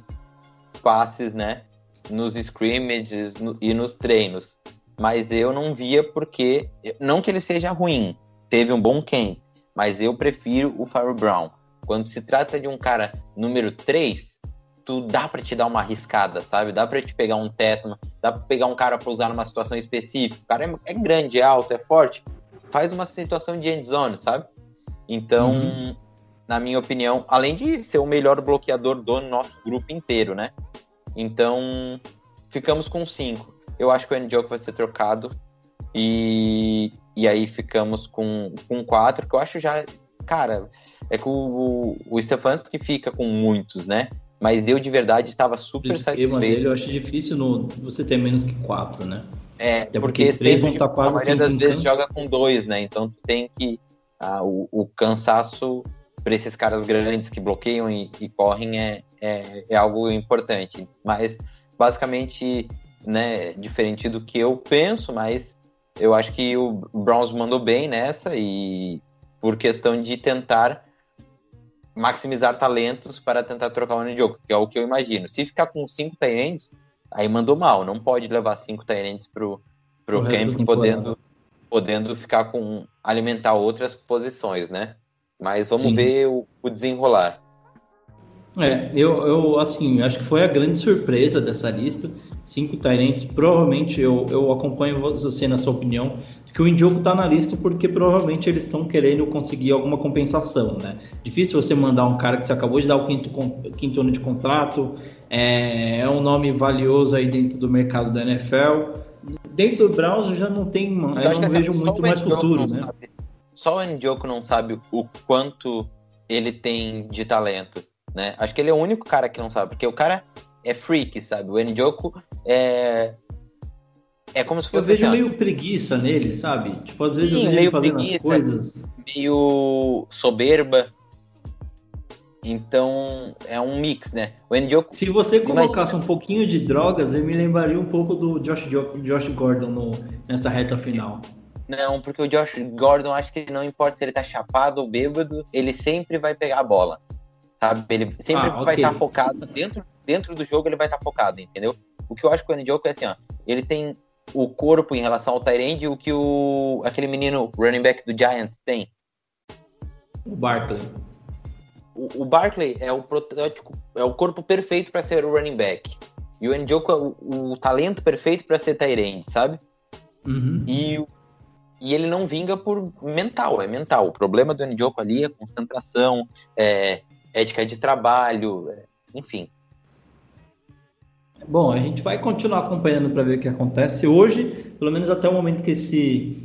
passes, né? Nos scrimmages no, e nos treinos. Mas eu não via porque. Não que ele seja ruim, teve um bom camp, mas eu prefiro o Farrell Brown. Quando se trata de um cara número 3, tu dá para te dar uma arriscada, sabe? Dá para te pegar um teto, dá para pegar um cara para usar numa situação específica. O cara é, é, grande, é alto, é forte. Faz uma situação de end zone, sabe? Então, uhum. na minha opinião, além de ser o melhor bloqueador do nosso grupo inteiro, né? Então, ficamos com cinco. Eu acho que o Njoku vai ser trocado. E, e aí ficamos com, com quatro, que eu acho já. Cara, é que o, o, o Stefanski fica com muitos, né? Mas eu de verdade estava super o satisfeito. Dele, eu acho difícil no, você ter menos que quatro, né? É, Até porque, porque três vão estar quase a maioria das vezes joga com dois, né? Então tem que. Ah, o, o, cansaço para esses caras grandes que bloqueiam e, e correm é, é, é, algo importante. Mas basicamente, né, diferente do que eu penso, mas eu acho que o Browns mandou bem nessa e por questão de tentar maximizar talentos para tentar trocar o Jogo, que é o que eu imagino. Se ficar com cinco Tyrants, Aí mandou mal, não pode levar cinco Tyrants pro, pro O camp podendo, podendo ficar com. alimentar outras posições, né? Mas vamos Sim. ver o, o desenrolar. É, eu, eu assim, acho que foi a grande surpresa dessa lista. Cinco Tyrants, provavelmente eu, eu acompanho você na sua opinião, que o Indioco tá na lista porque provavelmente eles estão querendo conseguir alguma compensação, né? Difícil você mandar um cara que você acabou de dar o quinto, quinto ano de contrato, é, é um nome valioso aí dentro do mercado da NFL. Dentro do Browns já não tem, eu, que, não vejo muito mais futuro, né? sabe- só o Njoku não sabe o quanto ele tem de talento, né? Acho que ele é o único cara que não sabe, porque o cara é freak, sabe? O Njoku é é como se Eu fosse vejo assim, meio preguiça nele, sabe? Tipo, às vezes Sim, eu vejo ele meio fazendo as preguiça. coisas. meio soberba. Então, é um mix, né? O Njoku Se você Imagina. colocasse um pouquinho de drogas, eu me lembraria um pouco do Josh, Jo- Josh Gordon no- nessa reta final. Não, porque o Josh Gordon, acho que não importa se ele tá chapado ou bêbado, ele sempre vai pegar a bola. Sabe? Ele sempre Ah, vai estar focado. Dentro, dentro do jogo, ele vai estar focado, entendeu? O que eu acho que o Njoku é assim, ó. Ele tem o corpo em relação ao Tyrande, o que o aquele menino running back do Giants tem. O Barkley. O, o Barkley é o protótipo, é o corpo perfeito para ser o running back. E o Njoku é o, o talento perfeito para ser Tyrande, sabe? Uhum. E, e ele não vinga por mental, é mental. O problema do Njoku ali é concentração, é ética de trabalho, é- enfim. Bom, a gente vai continuar acompanhando para ver o que acontece. Hoje, pelo menos até o momento que esse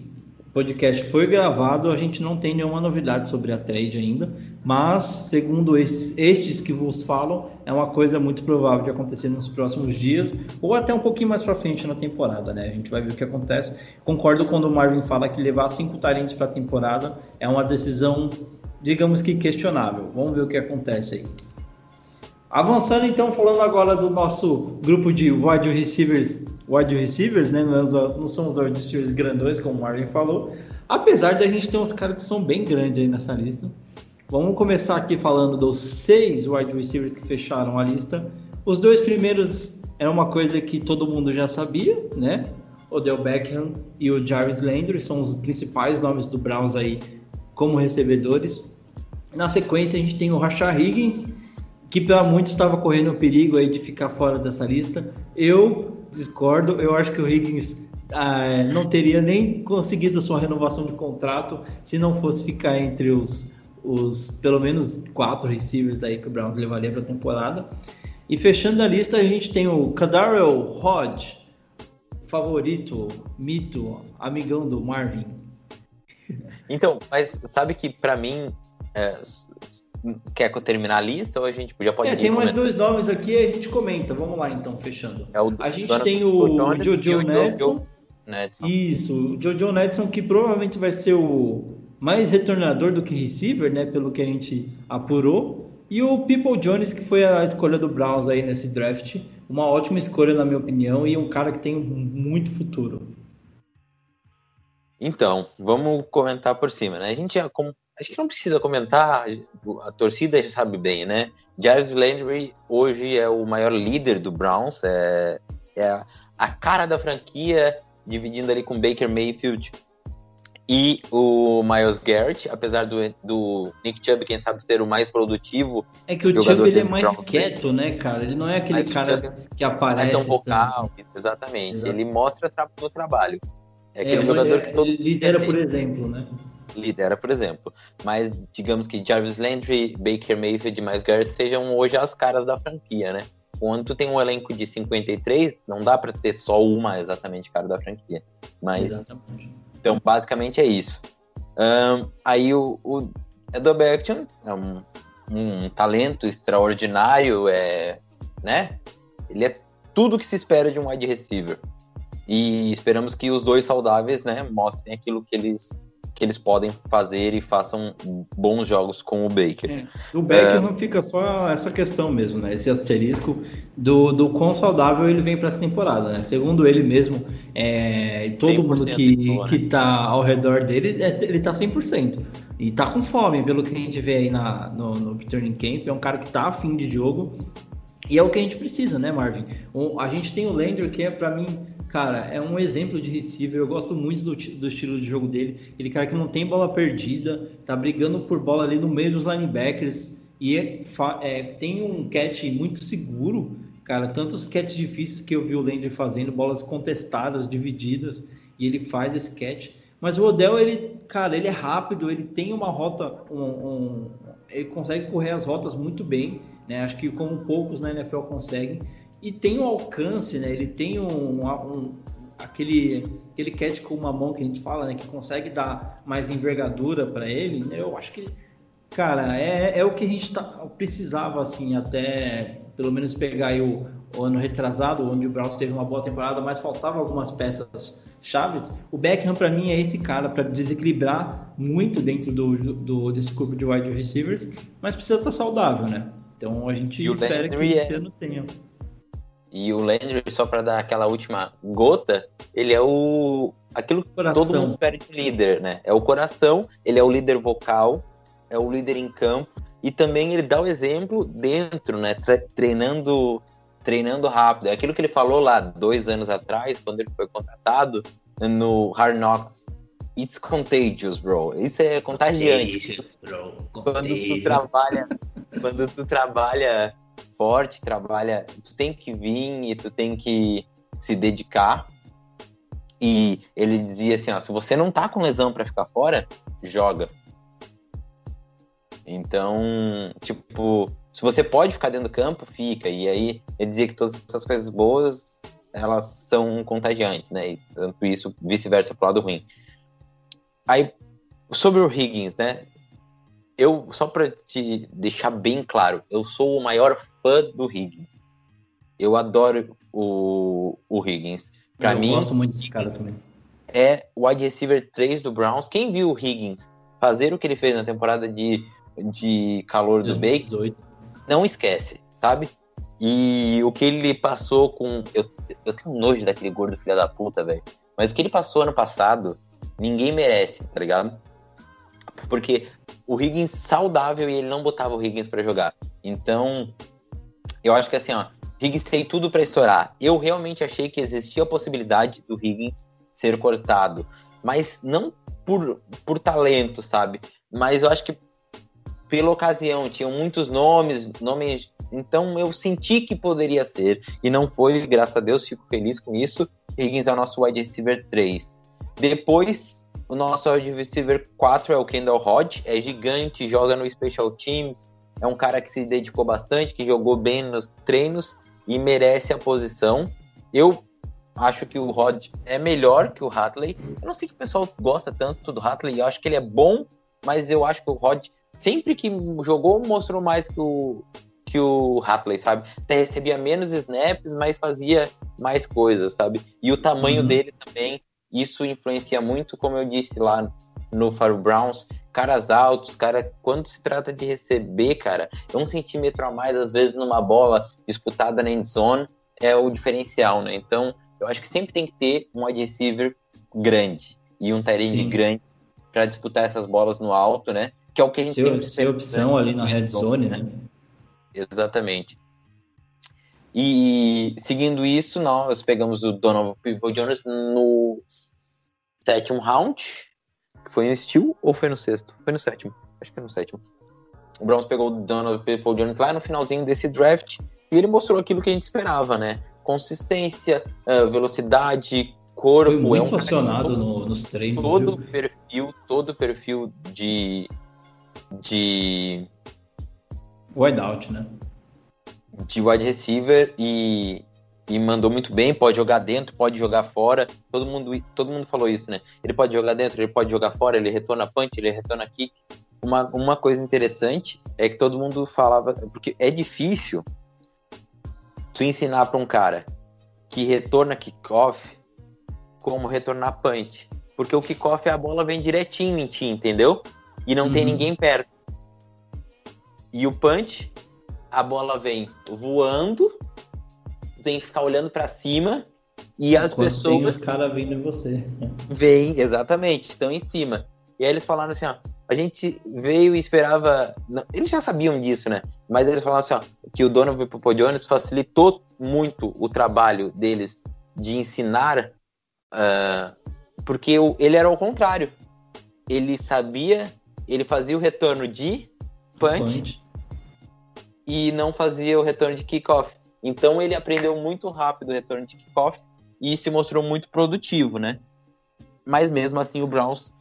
podcast foi gravado, a gente não tem nenhuma novidade sobre a trade ainda, mas segundo estes que vos falam, é uma coisa muito provável de acontecer nos próximos dias ou até um pouquinho mais para frente na temporada, né? A gente vai ver o que acontece. Concordo quando o Marvin fala que levar cinco talentos para a temporada é uma decisão, digamos que questionável. Vamos ver o que acontece aí. Avançando então, falando agora do nosso grupo de wide receivers, wide receivers, né? Não, é não são os wide receivers grandões, como o Marvin falou. Apesar de a gente ter uns caras que são bem grandes aí nessa lista. Vamos começar aqui falando dos seis wide receivers que fecharam a lista. Os dois primeiros é uma coisa que todo mundo já sabia, né? Odell Beckham e o Jarvis Landry são os principais nomes do Browns aí como recebedores. Na sequência, a gente tem o Rashad Higgins, que para muitos estava correndo o perigo aí de ficar fora dessa lista. Eu discordo, eu acho que o Higgins ah, não teria nem conseguido sua renovação de contrato se não fosse ficar entre os, os pelo menos quatro receivers aí que o Browns levaria para a temporada. E fechando a lista, a gente tem o Kadarel Hodge, favorito, mito, amigão do Marvin. Então, mas sabe que pra mim. é, quer que eu terminar a lista ou a gente já pode É, tem mais dois nomes aqui e a gente comenta. Vamos lá então, fechando. É o A gente tem o Jones Jojo o Nedson. Nedson. Isso, o Jojo Nedson que provavelmente vai ser o mais retornador do que receiver, né? Pelo que a gente apurou. E o People Jones, que foi a escolha do Browns aí nesse draft. Uma ótima escolha, na minha opinião, e um cara que tem muito futuro. Então, vamos comentar por cima, né? A gente já. Acho que não precisa comentar, a torcida já sabe bem, né? Jarvis Landry hoje é o maior líder do Browns, é, é a- cara da franquia, dividindo ali com Baker Mayfield e o Miles Garrett, apesar do, do Nick Chubb, quem sabe, ser o mais produtivo, É que o Chubb ele é mais Browns, quieto, né, cara? Ele não é aquele o cara Chubb que não aparece. é tão vocal, exatamente. Exato. Ele mostra tra- no trabalho. É É, aquele ele- jogador que todo ele lidera, por exemplo, né? Lidera, por exemplo. Mas digamos que Jarvis Landry, Baker Mayfield e Miles Garrett sejam hoje as caras da franquia, né? Quando tu tem um elenco de 53, não dá pra ter só uma exatamente cara da franquia. Mas Exatamente. então basicamente é isso. Ahn, aí o, o Edo Beckham é um, um talento extraordinário, é, né? Ele é tudo que se espera de um wide receiver. E esperamos que os dois saudáveis, né, mostrem aquilo que eles eles podem fazer e façam bons jogos com o Baker. É. O Becker não fica só essa questão mesmo, né? Esse asterisco do, do quão saudável ele vem para essa temporada, né? Segundo ele mesmo, é, e todo mundo 100% que, boa, né? que tá ao redor dele, é, ele tá 100%. E tá com fome, pelo que a gente vê aí na, no, no Returning Camp. É um cara que tá afim de jogo. E é o que a gente precisa, né, Marvin? O, a gente tem o Landry, que é, para mim, cara, é um exemplo de receiver. Eu gosto muito do, do estilo de jogo dele. Ele, cara, que não tem bola perdida, tá brigando por bola ali no meio dos linebackers e é, é, tem um catch muito seguro, cara. Tantos catches difíceis que eu vi o Landry fazendo, bolas contestadas, divididas, e ele faz esse catch. Mas o Odell, ele, cara, ele é rápido, ele tem uma rota, um, um, ele consegue correr as rotas muito bem, né? Acho que como poucos na NFL conseguem. E tem um alcance, né? Ele tem um, um aquele aquele catch com uma mão que a gente fala, né? Que consegue dar mais envergadura para ele. Né? Eu acho que, cara, é, é o que a gente tá, precisava, assim, até pelo menos pegar aí o, o ano retrasado, onde o Browns teve uma boa temporada, mas faltava algumas peças chaves. O Beckham, para mim, é esse cara para desequilibrar muito dentro do, do, desse corpo de wide receivers, mas precisa estar saudável, né? Então a gente espera que esse é... ano tenha. E o Landry, só para dar aquela última gota, ele é o aquilo que coração. todo mundo espera de líder, né? É o coração, ele é o líder vocal, é o líder em campo e também ele dá o exemplo dentro, né? Treinando treinando rápido. É aquilo que ele falou lá dois anos atrás, quando ele foi contratado no Hard Knocks. It's contagious, bro. Isso é contagiante. Contagious, bro. Quando tu trabalha, quando tu trabalha forte, trabalha, tu tem que vir e tu tem que se dedicar. E ele dizia assim, ó, se você não tá com lesão para ficar fora, joga. Então, tipo, se você pode ficar dentro do campo, fica. E aí ele dizia que todas essas coisas boas elas são contagiantes, né? E tanto isso, vice-versa pro lado ruim. Aí, sobre o Higgins, né? Eu, só para te deixar bem claro, eu sou o maior fã do Higgins. Eu adoro o, o Higgins. Pra eu mim, gosto muito desse cara também. É o wide receiver 3 do Browns. Quem viu o Higgins fazer o que ele fez na temporada de, de calor do Bake, não esquece, sabe? E o que ele passou com. Eu, eu tenho nojo daquele gordo filho da puta, velho. Mas o que ele passou ano passado, ninguém merece, tá ligado? Porque o Higgins saudável e ele não botava o Higgins para jogar. Então, eu acho que assim, ó, Higgins tem tudo para estourar. Eu realmente achei que existia a possibilidade do Higgins ser cortado, mas não por, por talento, sabe? Mas eu acho que pela ocasião, tinham muitos nomes, nomes. Então eu senti que poderia ser. E não foi, graças a Deus, fico feliz com isso. Higgins é o nosso wide receiver 3. Depois, o nosso wide receiver 4 é o Kendall Hodge. É gigante, joga no Special Teams. É um cara que se dedicou bastante, que jogou bem nos treinos e merece a posição. Eu acho que o Hodge é melhor que o Hatley. Eu não sei que o pessoal gosta tanto do Hatley. Eu acho que ele é bom, mas eu acho que o Hodge sempre que jogou, mostrou mais que o, que o Hatley, sabe? Até recebia menos snaps, mas fazia mais coisas, sabe? E o tamanho uhum. dele também, isso influencia muito, como eu disse lá no Faro Browns, caras altos, cara, quando se trata de receber, cara, é um centímetro a mais, às vezes, numa bola disputada na end zone, é o diferencial, né? Então, eu acho que sempre tem que ter um wide receiver grande e um tight grande para disputar essas bolas no alto, né? que é o que a gente ser, sempre ser opção ali na red zone, né? Exatamente. E seguindo isso, nós pegamos o Donovan People Jones no sétimo round, foi no Steel ou foi no sexto? Foi no sétimo, acho que foi no sétimo. O Browns pegou o Donovan People Jones lá no finalzinho desse draft e ele mostrou aquilo que a gente esperava, né? Consistência, uh, velocidade, corpo. Foi muito é um acionado no, nos treinos. Todo viu? perfil, todo perfil de de. Wideout, né? De wide receiver e, e mandou muito bem. Pode jogar dentro, pode jogar fora. Todo mundo, todo mundo falou isso, né? Ele pode jogar dentro, ele pode jogar fora, ele retorna punch, ele retorna kick. Uma, uma coisa interessante é que todo mundo falava. Porque é difícil tu ensinar para um cara que retorna kickoff como retornar punch. Porque o kickoff a bola vem direitinho em ti, entendeu? e não uhum. tem ninguém perto. E o punch, a bola vem voando, tu tem que ficar olhando para cima e as Enquanto pessoas. Tem os caras vindo em você. Vem, exatamente, estão em cima. E aí eles falaram assim, ó, a gente veio e esperava. Eles já sabiam disso, né? Mas eles falaram assim, ó, que o Donovan People Jones facilitou muito o trabalho deles de ensinar, uh, porque ele era ao contrário. Ele sabia, ele fazia o retorno de punch, punch. e não fazia o retorno de kickoff. Então ele aprendeu muito rápido o retorno de kickoff e se mostrou muito produtivo, né? Mas mesmo assim o Browns,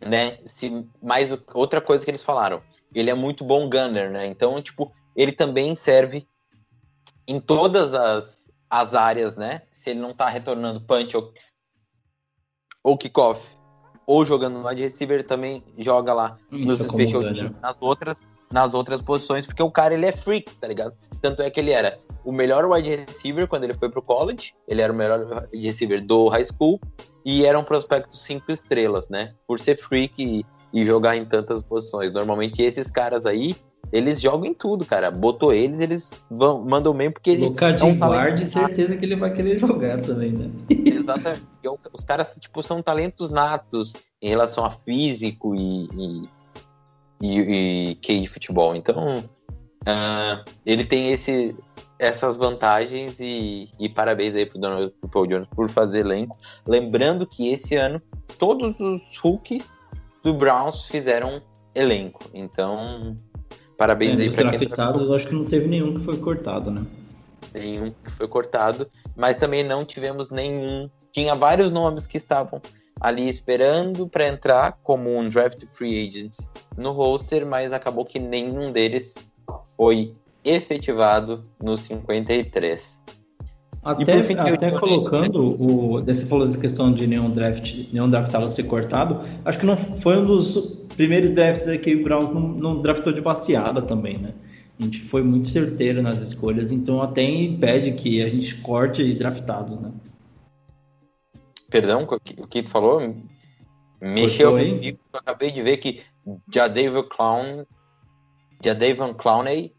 né? Se mais outra coisa que eles falaram, ele é muito bom gunner, né? Então tipo ele também serve em todas as, as áreas, né? Se ele não tá retornando punch ou, ou kickoff ou jogando no wide receiver, também joga lá Isso nos special teams, nas outras nas outras posições, porque o cara ele é freak, tá ligado? Tanto é que ele era o melhor wide receiver quando ele foi pro college, ele era o melhor wide receiver do high school e era um prospecto cinco estrelas, né? Por ser freak e, e jogar em tantas posições. Normalmente esses caras aí, eles jogam em tudo, cara. Botou eles, eles vão, mandam bem porque ele. Luca de é um guarde, certeza que ele vai querer jogar também, né? Exatamente. Os caras, tipo, são talentos natos em relação a físico e, e e, e QI de futebol. Então, uh, ele tem esse, essas vantagens e, e parabéns aí pro Donald Paul Jones por fazer elenco. Lembrando que esse ano todos os rookies do Browns fizeram elenco. Então, parabéns é, aí para quem tá... acho que não teve nenhum que foi cortado, né? Nenhum que foi cortado, mas também não tivemos nenhum. Tinha vários nomes que estavam ali esperando para entrar como um draft free agent no roster, mas acabou que nenhum deles foi efetivado no 53. Até, fim, até colocando o. Você falou dessa questão de nenhum draft, nenhum draftado ser cortado. Acho que não foi um dos primeiros drafts que o Browns não, não draftou de baseada também, né? A gente foi muito certeiro nas escolhas, então até impede que a gente corte draftados, né? Perdão, o que tu falou? Mexeu comigo, eu acabei de ver que Jadavion Clown, Jadavion Clowney,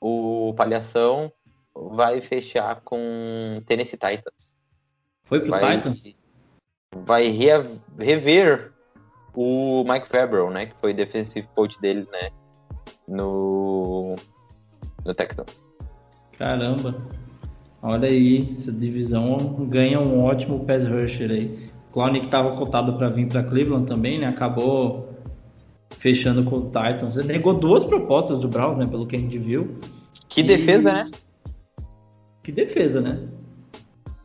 o Palhação, vai fechar com Tennessee Titans. Foi pro vai, Titans? Vai re rever o Mike Fabro, né, que foi defensive coach dele, né, no, no Texans. Caramba. Olha aí, essa divisão ganha um ótimo pass rusher aí. Clown que estava cotado para vir para Cleveland também, né? Acabou fechando com o Titans. Ele negou duas propostas do Browns, né? Pelo que a gente viu. Que e... defesa, né? Que defesa, né?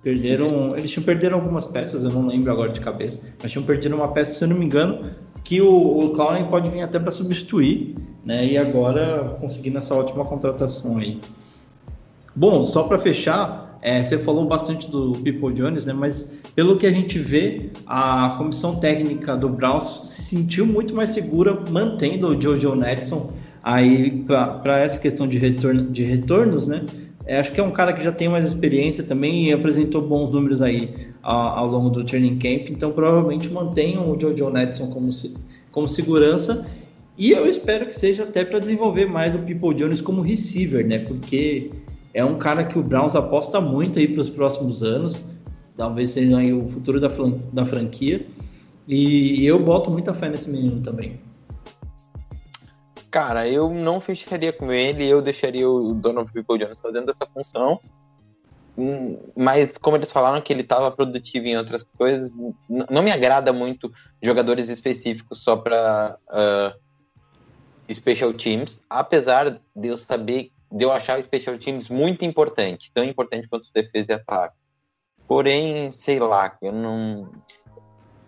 Perderam. Eles tinham perdido algumas peças, eu não lembro agora de cabeça. Mas tinham perdido uma peça, se eu não me engano, que o, o Clown pode vir até para substituir, né? E agora conseguindo essa ótima contratação aí. Bom, só para fechar, é, você falou bastante do People Jones, né? Mas pelo que a gente vê, a comissão técnica do Browns se sentiu muito mais segura mantendo o Jojo Netson aí para essa questão de, retorno, de retornos, né? É, acho que é um cara que já tem mais experiência também e apresentou bons números aí ao, ao longo do training camp, então provavelmente mantenham o Jojo Netson como, como segurança e eu espero que seja até para desenvolver mais o People Jones como receiver, né? Porque é um cara que o Browns aposta muito aí para os próximos anos. Talvez seja aí o futuro da, da franquia. E eu boto muita fé nesse menino também. Cara, eu não fecharia com ele, eu deixaria o Donovan People Jones fazendo essa função. Hum, mas como eles falaram que ele estava produtivo em outras coisas, não me agrada muito jogadores específicos só para uh, ah, special teams, apesar de eu saber de eu achar o special teams muito importante, tão importante quanto defesa e ataque. Porém, sei lá, eu não.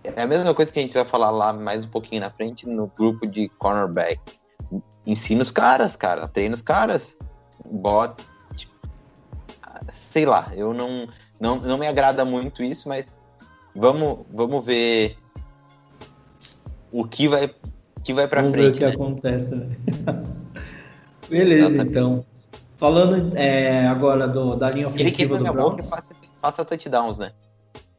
É a mesma coisa que a gente vai falar lá mais um pouquinho na frente no grupo de cornerback. Ensina os caras, cara, treina os caras. Bota. Sei lá, eu não, não, não me agrada muito isso, mas vamos, vamos ver o que vai, que vai pra vamos frente. Ver o que né? acontece, né? Beleza, Exatamente. então. Falando é, agora do, da linha ofensiva do Browns... Ele faça, faça touchdowns, né?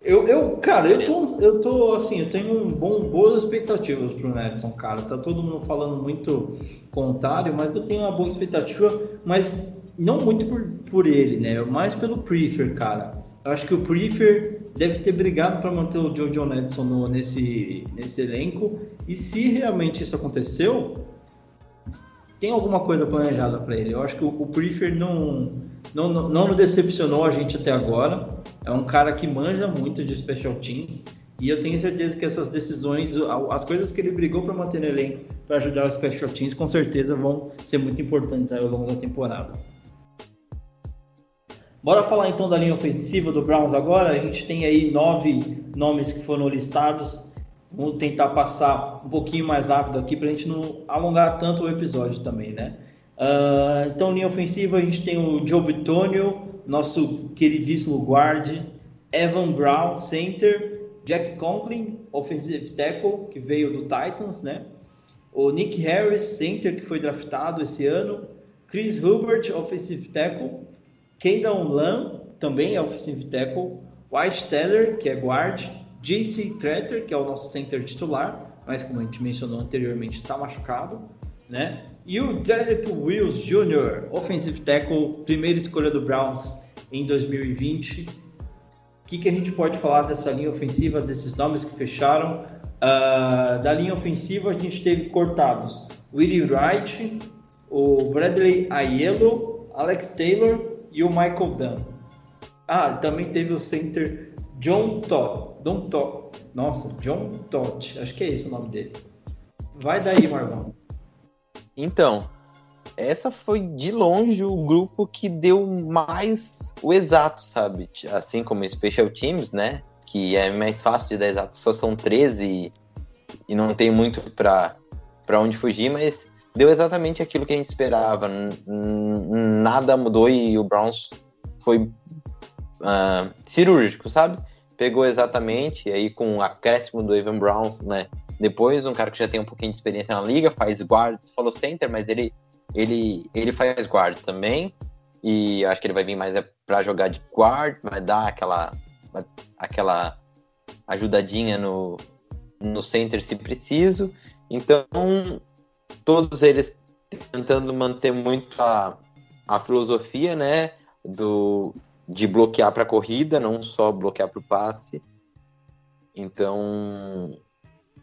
Eu, eu, cara, eu tô, eu tô assim, eu tenho um bom, boas expectativas pro Nelson, cara. Tá todo mundo falando muito contrário, mas eu tenho uma boa expectativa, mas não muito por, por ele, né? Mais pelo Prefer, cara. Eu acho que o Prefer deve ter brigado para manter o Joe John Edson no, nesse, nesse elenco. E se realmente isso aconteceu, tem alguma coisa planejada para ele. Eu acho que o, o não, não, não decepcionou a gente até agora. É um cara que manja muito de special teams. E eu tenho certeza que essas decisões, as coisas que ele brigou para manter no elenco para ajudar os special teams, com certeza vão ser muito importantes ao longo da temporada. Bora falar então da linha ofensiva do Browns agora. A gente tem aí nove nomes que foram listados. Vamos tentar passar um pouquinho mais rápido aqui para a gente não alongar tanto o episódio também, né? Uh, então, linha ofensiva, a gente tem o Joe Bitonio, nosso queridíssimo guard, Evan Brown, center, Jack Conklin, offensive tackle, que veio do Titans, né? O Nick Harris, center, que foi draftado esse ano, Chris Hubert, offensive tackle, Caden Lam, também é offensive tackle, White Teller, que é guard, JC Tretter, que é o nosso center titular, mas como a gente mencionou anteriormente, está machucado, né? E o Derek Wills Jr., offensive tackle, primeira escolha do Browns em 2020. O que, que a gente pode falar dessa linha ofensiva, desses nomes que fecharam? Uh, da linha ofensiva, a gente teve cortados Willie Wright, o Bradley Aiello, Alex Taylor e o Michael Dunn. Ah, também teve o center John Todd. Don Todd. Nossa, John Todd. Acho que é esse o nome dele. Vai daí, Marlon. Então, essa foi de longe o grupo que deu mais o exato, sabe? Assim como Special Teams, né? Que é mais fácil de dar exato, só são 13 e, e não tem muito para onde fugir, mas deu exatamente aquilo que a gente esperava. Nada mudou e o Browns foi uh, cirúrgico, sabe? Pegou exatamente, aí com o acréscimo do Evan Browns, né? Depois, um cara que já tem um pouquinho de experiência na liga, faz guard, falou center, mas ele, ele, ele faz guard também. E acho que ele vai vir mais é para jogar de guard, vai dar aquela, aquela ajudadinha no, no center se preciso. Então, todos eles tentando manter muito a, a filosofia, né, do, de bloquear para a corrida, não só bloquear para o passe. Então,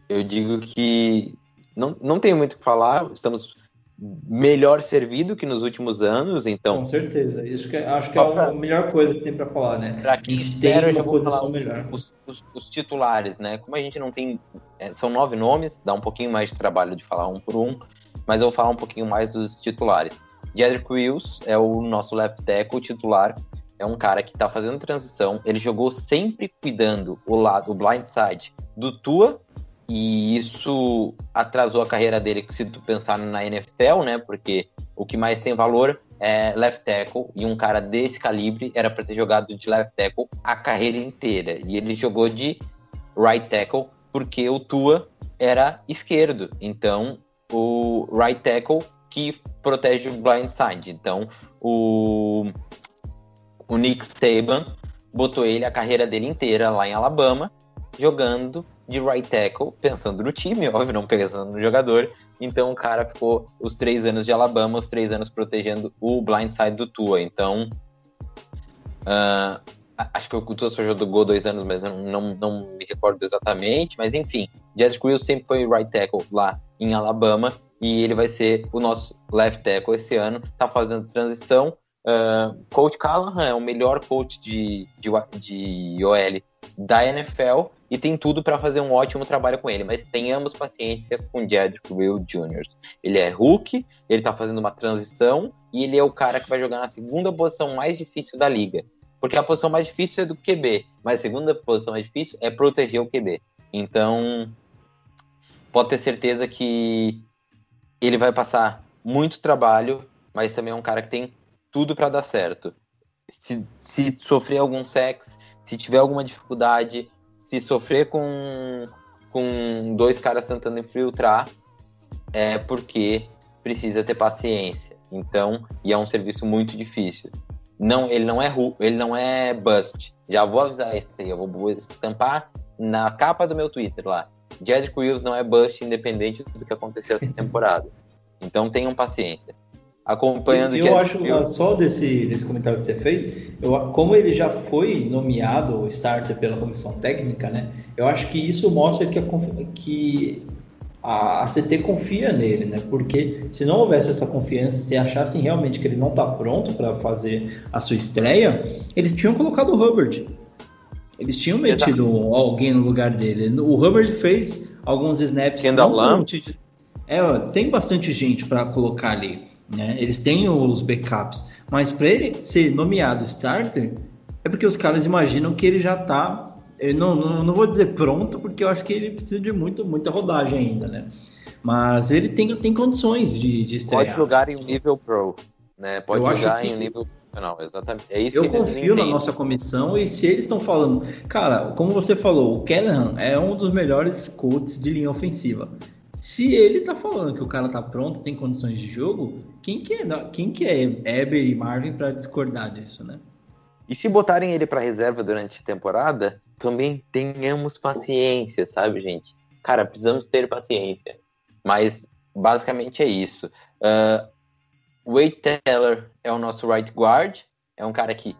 eu digo que não, não tenho muito o que falar, estamos melhor servido que nos últimos anos, então... Com certeza, isso que, é, acho que é a melhor coisa que tem para falar, né? Para quem espera, vou falar melhor. Os, os, os, titulares, né? Como a gente não tem... É, são nove nomes, dá um pouquinho mais de trabalho de falar um por um, mas eu vou falar um pouquinho mais dos titulares. Jedrick Wills é o nosso left tackle titular, é um cara que está fazendo transição, ele jogou sempre cuidando o lado, o blind side do Tua e isso atrasou a carreira dele se tu pensar na NFL, né? Porque o que mais tem valor é left tackle e um cara desse calibre era para ter jogado de left tackle a carreira inteira. E ele jogou de right tackle porque o Tua era esquerdo. Então, o right tackle que protege o blind side. Então, o o Nick Saban botou ele a carreira dele inteira lá em Alabama jogando de right tackle, pensando no time, óbvio, não pensando no jogador. Então o cara ficou os três anos de Alabama, os três anos protegendo o blindside do Tua. Então, uh, acho que o Tua só jogou dois anos, mas eu não, não me recordo exatamente. Mas enfim, Jazz Quill sempre foi right tackle lá em Alabama e ele vai ser o nosso left tackle esse ano. Tá fazendo transição. Uh, coach Callahan é o melhor coach de, de, de OL da NFL e tem tudo para fazer um ótimo trabalho com ele, mas tenhamos paciência com Jedrick Will Jr. Ele é Hulk, ele tá fazendo uma transição e ele é o cara que vai jogar na segunda posição mais difícil da liga. Porque a posição mais difícil é do QB, mas a segunda posição mais difícil é proteger o QB. Então, pode ter certeza que ele vai passar muito trabalho, mas também é um cara que tem tudo para dar certo. Se, se sofrer algum sex, se tiver alguma dificuldade, se sofrer com, com dois caras tentando infiltrar, é porque precisa ter paciência. Então, e é um serviço muito difícil. Não, ele não é ele não é bust. Já vou avisar isso aí, eu vou estampar na capa do meu Twitter lá. Jedrick Wills não é bust independente do que aconteceu essa temporada. Então tenham paciência acompanhando eu, eu acho só desse, desse comentário que você fez eu, como ele já foi nomeado starter pela comissão técnica né eu acho que isso mostra que a, que a, a CT confia nele, né? Porque se não houvesse essa confiança, se achassem realmente que ele não está pronto para fazer a sua estreia, eles tinham colocado o Hubbard. Eles tinham metido Exato. alguém no lugar dele. O Hubbard fez alguns snaps. Kendall Lamb. É, tem bastante gente para colocar ali. Né? Eles têm os backups. Mas para ele ser nomeado starter, é porque os caras imaginam que ele já está eu não, não, não, vou dizer pronto, porque eu acho que ele precisa de muito, muita rodagem ainda, né? Mas ele tem, tem condições de, de estrear. Pode jogar em um nível pro, né? Pode eu jogar que... em um nível profissional, exatamente. É isso eu confio na nossa comissão e se eles estão falando... Cara, como você falou, o Callahan é um dos melhores coaches de linha ofensiva. Se ele tá falando que o cara tá pronto, tem condições de jogo, quem que é, quem que é Eber e Marvin para discordar disso, né? E se botarem ele para reserva durante a temporada, também tenhamos paciência, sabe, gente? Cara, precisamos ter paciência. Mas basicamente é isso. Uh, Wade Teller é o nosso right guard. É um cara que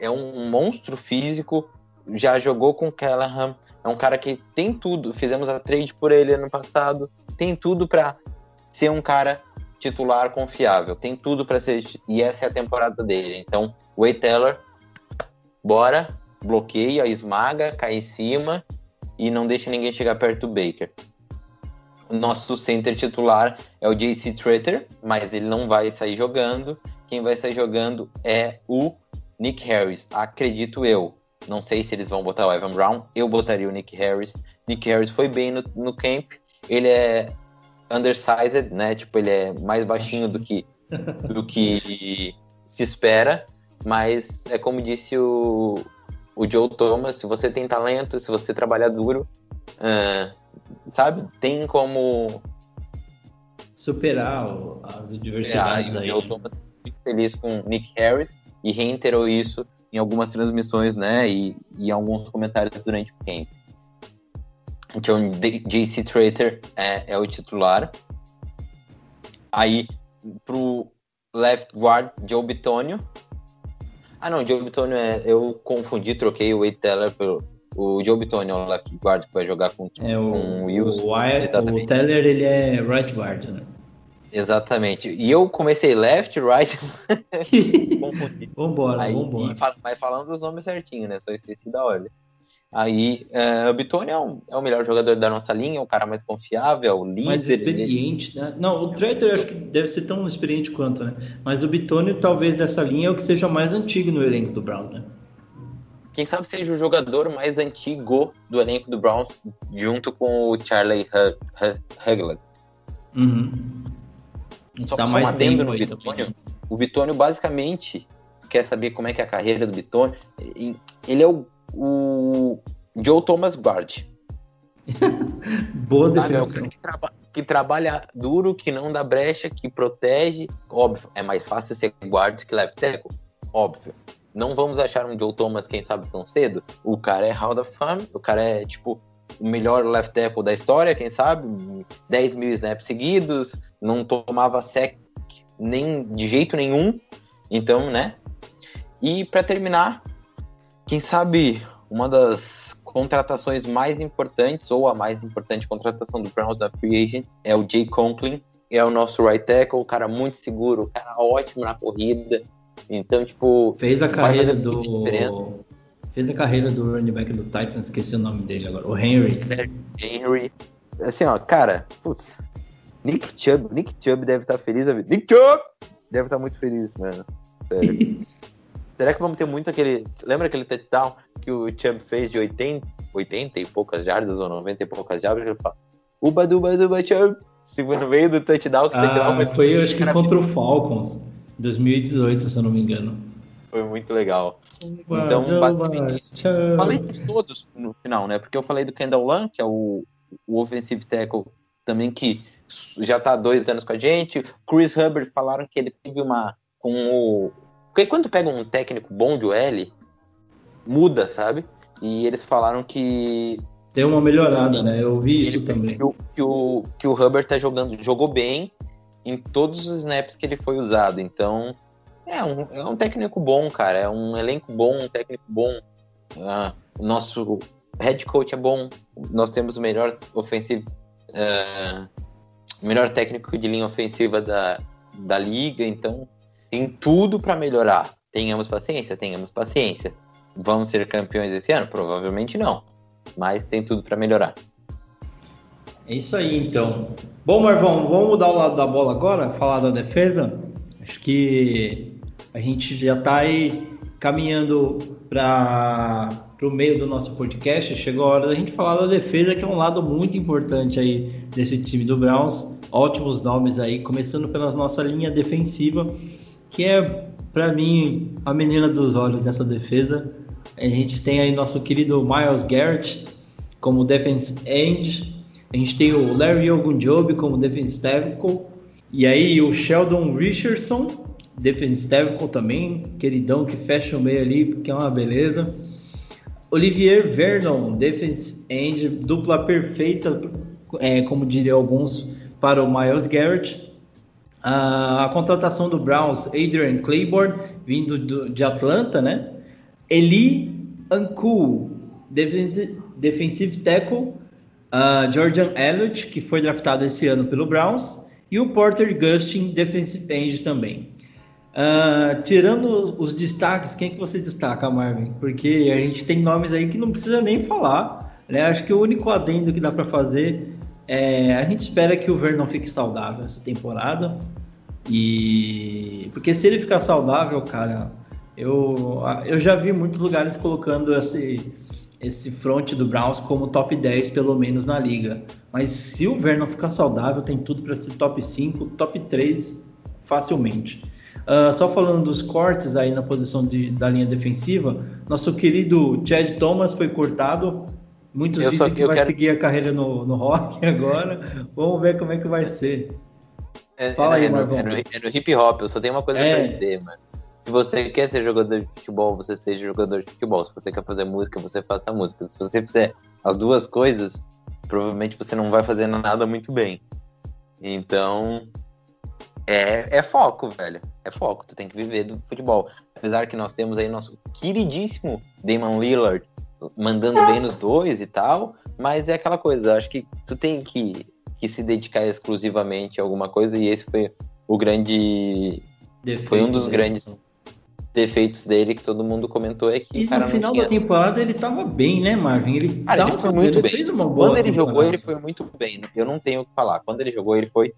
é um monstro físico. Já jogou com Callahan. É um cara que tem tudo. Fizemos a trade por ele ano passado. Tem tudo para ser um cara titular confiável. Tem tudo para ser. E essa é a temporada dele. Então, Wade Teller bora, bloqueia, esmaga, cai em cima e não deixa ninguém chegar perto do Baker. Nosso center titular é o JC Treter, mas ele não vai sair jogando. Quem vai sair jogando é o Nick Harris, acredito eu. Não sei se eles vão botar o Evan Brown, eu botaria o Nick Harris. Nick Harris foi bem no, no camp, ele é undersized, né? Tipo, ele é mais baixinho do que, do que se espera, mas é como disse o, o Joe Thomas, se você tem talento, se você trabalhar duro, uh, sabe, tem como superar as adversidades é, aí. O Joe Thomas muito feliz com Nick Harris e reiterou isso em algumas transmissões, né, e, e alguns comentários durante o camp. Então, JC Trader é, é o titular. Aí, pro left guard, Joe Bitonio, ah, não, Joe Bitonio é. Eu confundi, troquei o Wade Teller pelo. O Joe Bitonio é o left guard que vai jogar com, é, o, com o Wilson. O, Wyatt, o Teller, ele é right guard, né? Exatamente. E eu comecei left, right. vambora, Aí, vambora. E, mas falando dos nomes certinho, né? Só esqueci da ordem. Aí, uh, o Bitone é, um, é, o melhor jogador da nossa linha, o cara mais confiável, o líder. Mais experiente, ele... né? Não, o Treter acho que deve ser tão experiente quanto, né? Mas o Bitone, talvez dessa linha, é o que seja mais antigo no elenco do Browns, né? Quem sabe seja o jogador mais antigo do elenco do Browns, junto com o Charlie Huglet. Uhum. Só, tá só mais adendo no Bitônio. O Bitônio, basicamente, quer saber como é que é a carreira do Bitônio. Ele é o o Joe Thomas Guard. Boa. Ah, é que, traba que, trabalha duro, que não dá brecha, que protege. Óbvio, é mais fácil ser guard que left tackle. Óbvio. Não vamos achar um Joe Thomas, quem sabe, tão cedo. O cara é Hall of Fame, o cara é, tipo, o melhor left tackle da história, quem sabe? 10 mil snaps seguidos, não tomava sec nem de jeito nenhum. Então, né? E para terminar, quem sabe uma das contratações mais importantes, ou a mais importante contratação do Browns da Free Agent, é o Jay Conklin, é o nosso right tackle, o cara muito seguro, o cara ótimo na corrida. Então, tipo. Fez a carreira do. Fez a carreira do running back do Titans, esqueci o nome dele agora, o Henry. Henry. Assim, ó, cara, putz. Nick Chubb, Nick Chubb deve estar feliz. Nick Chubb deve estar muito feliz, mano. Sério. Será que vamos ter muito aquele. Lembra aquele touchdown que o Chubb fez de 80, 80 e poucas jardas ou 90 e poucas jardas? Ele fala: Uba, duba, duba, Chubb. Tipo, no meio do touchdown que ah, touchdown foi. eu acho que contra o Falcons, 2018, se eu não me engano. Foi muito legal. Uba, então, basicamente. Falei de todos no final, né? Porque eu falei do Kendall Lang, que é o, o offensive tackle também que já tá há dois anos com a gente. Chris Hubbard falaram que ele teve uma. Com o porque quando pega um técnico bom de OL, muda, sabe? E eles falaram que. Tem uma melhorada, né? Eu vi isso também. Que o, que o, que o Hubbard tá jogando, jogou bem em todos os snaps que ele foi usado. Então, é um, é um técnico bom, cara. É um elenco bom, um técnico bom. Ah, o nosso head coach é bom. Nós temos o melhor offensive é, melhor técnico de linha ofensiva da, da liga, então tem tudo para melhorar. Tenhamos paciência, tenhamos paciência. Vamos ser campeões esse ano? Provavelmente não, mas tem tudo para melhorar. É isso aí, então. Bom, Marvão, vamos mudar o lado da bola agora, falar da defesa. Acho que a gente já está aí caminhando para o meio do nosso podcast. Chegou a hora da gente falar da defesa, que é um lado muito importante aí desse time do Browns. Ótimos nomes aí, começando pela nossa linha defensiva, que é, para mim, a menina dos olhos dessa defesa. A gente tem aí nosso querido Miles Garrett como defense end. A gente tem o Larry Ogunjobi como defense tackle. E aí o Sheldon Richardson, defense tackle também, queridão que fecha o meio ali, porque é uma beleza. Olivier Vernon, defense end, dupla perfeita, é, como diriam alguns, para o Miles Garrett. A, contratação do Browns, Adrian Claiborne, vindo do, de Atlanta, né? Eli Anku, defensive, tackle, uh, Jordan Elliott, que foi draftado esse ano pelo Browns, e o Porter Gustin, defensive end também. Uh, tirando os destaques, quem que você destaca, Marvin? Porque a gente tem nomes aí que não precisa nem falar. Né? Acho que o único adendo que dá para fazer é a gente espera que o Vernon fique saudável essa temporada. E porque se ele ficar saudável, cara, eu, eu já vi muitos lugares colocando esse, esse front do Browns como top 10, pelo menos na liga. Mas se o Vernon ficar saudável, tem tudo para ser top 5, top 3 facilmente. Uh, só falando dos cortes aí na posição de, da linha defensiva, nosso querido Chad Thomas foi cortado. Muitos eu dizem que vai quero... seguir a carreira no, no rock agora. Vamos ver como é que vai ser. É, Fala é, aí, é, no, é, no, é no hip hop, eu só tenho uma coisa é. pra dizer, mano. Se você quer ser jogador de futebol, você seja jogador de futebol. Se você quer fazer música, você faça música. Se você fizer as duas coisas, provavelmente você não vai fazer nada muito bem. Então, é, é foco, velho. É foco. Tu tem que viver do futebol. Apesar que nós temos aí nosso queridíssimo Damon Lillard mandando bem nos dois e tal, mas é aquela coisa, acho que tu tem que, que se dedicar exclusivamente a alguma coisa e esse foi o grande Defeito, foi um dos grandes defeitos dele que todo mundo comentou é que e no final tinha... da temporada ele tava bem, né, Marvin? Ele, cara, ele foi muito ele bem. Quando ele temporada. jogou, ele foi muito bem. Eu não tenho o que falar. Quando ele jogou, ele foi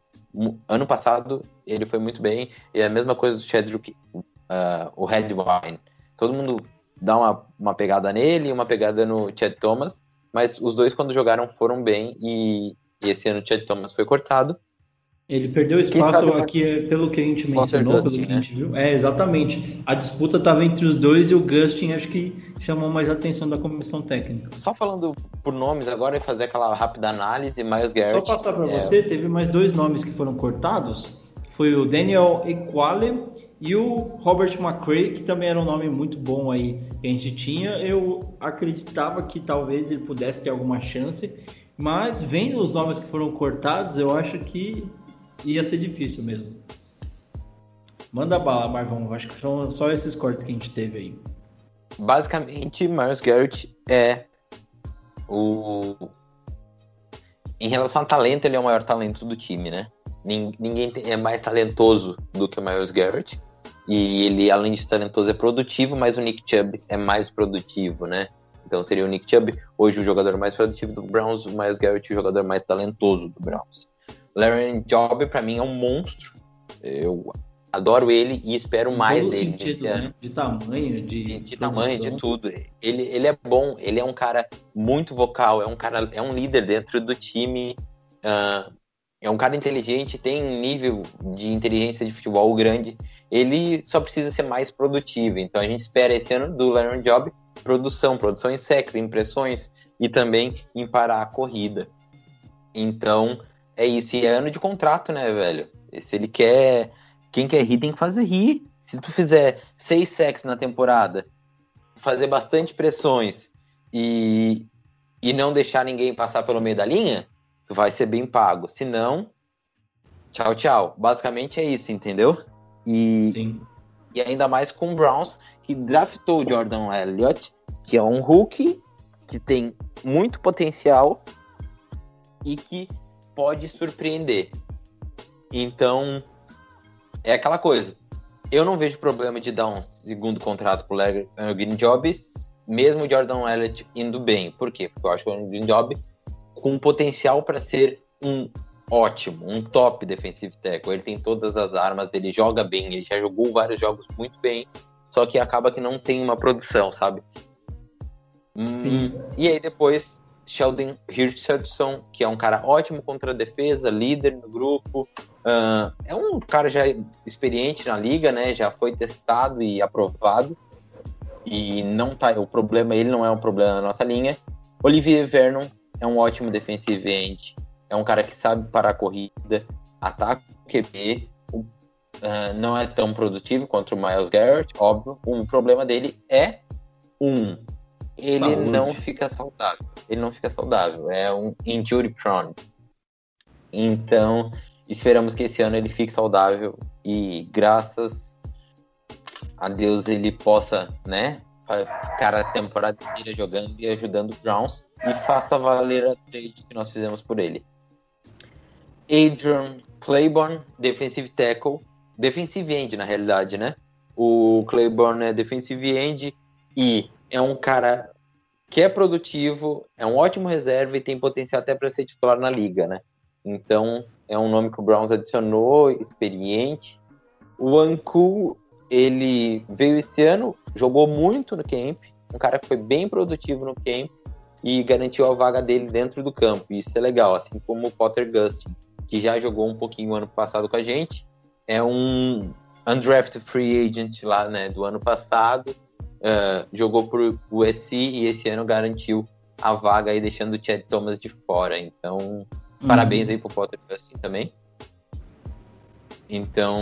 ano passado ele foi muito bem. E é a mesma coisa do Chadwick, uh, o Redwine. Todo mundo dá uma, uma pegada nele e uma pegada no Chad Thomas, mas os dois quando jogaram foram bem e, esse ano o Chad Thomas foi cortado. Ele perdeu espaço aqui, é, pelo que a gente mencionou, pelo que a gente né? viu. É, exatamente. A disputa estava entre os dois e o Gustin acho que chamou mais a atenção da comissão técnica. Só falando por nomes agora e fazer aquela rápida análise, Miles Garrett. Só passar para é... você, teve mais dois nomes que foram cortados. Foi o Daniel Equale e o Robert McCray, que também era um nome muito bom aí que a gente tinha. Eu acreditava que talvez ele pudesse ter alguma chance, mas vendo os nomes que foram cortados, eu acho que ia ser difícil mesmo. Manda bala, Marvão. Acho que são só esses cortes que a gente teve aí. Basicamente, Miles Garrett é o. Em relação a talento, ele é o maior talento do time, né? Ninguém é mais talentoso do que o Miles Garrett. E ele, além de talentoso, é produtivo, mas o Nick Chubb é mais produtivo, né? Então seria o Nick Chubb, hoje o jogador mais produtivo do Browns, o Miles Garrett o jogador mais talentoso do Browns. Larry Job, para mim, é um monstro. Eu adoro ele e espero mais dele. Sentido, né? De tamanho, de. De, de tamanho, de tudo. Ele, ele é bom, ele é um cara muito vocal, é um cara, é um líder dentro do time. Uh, é um cara inteligente, tem um nível de inteligência de futebol grande. Ele só precisa ser mais produtivo. Então a gente espera esse ano do Larry Job produção, produção em sexo, impressões e também em parar a corrida. Então, é isso. E é ano de contrato, né, velho? Se ele quer. Quem quer rir tem que fazer rir. Se tu fizer seis sacks na temporada, fazer bastante pressões e, e não deixar ninguém passar pelo meio da linha, tu vai ser bem pago. Se não, tchau, tchau. Basicamente é isso, entendeu? E, Sim. e ainda mais com o Browns, que draftou o Jordan Elliott, que é um rookie que tem muito potencial e que pode surpreender. Então, é aquela coisa. Eu não vejo problema de dar um segundo contrato pro Larry Green Jobs, mesmo o Jordan Elliott indo bem. Por quê? Porque eu acho que o Green Job com potencial para ser um ótimo, um top defensive tackle. Ele tem todas as armas, ele joga bem, ele já jogou vários jogos muito bem, só que acaba que não tem uma produção, sabe? Hum, e aí depois Sheldon Richardson, que é um cara ótimo contra a defesa, líder no grupo, uh, é um cara já experiente na liga, né? Já foi testado e aprovado. E não tá, o problema ele não é um problema na nossa linha. Olivier Vernon é um ótimo defensive end, é um cara que sabe parar a corrida, ataca o QB, uh, não é tão produtivo quanto o Miles Garrett, óbvio. O problema dele é um, ele Saúde. não fica saudável. Ele não fica saudável, é um injury prone. Então, esperamos que esse ano ele fique saudável e graças a Deus ele possa, né, ficar a temporada inteira jogando e ajudando os Browns e faça valer a trade que nós fizemos por ele. Adrian Claiborne, defensive tackle, defensive end na realidade, né? O Claiborne é defensive end e é um cara que é produtivo, é um ótimo reserva e tem potencial até para ser titular na liga, né? Então, é um nome que o Browns adicionou, experiente. O Anku, ele veio esse ano, jogou muito no camp, um cara que foi bem produtivo no camp e garantiu a vaga dele dentro do campo. Isso é legal, assim como o Potter Gustin, que já jogou um pouquinho ano passado com a gente. É um undrafted free agent lá, né, do ano passado. Uh, jogou por USC e esse ano garantiu a vaga aí, deixando o Chad Thomas de fora. Então, uhum. parabéns aí pro Potter Gustin também. Então,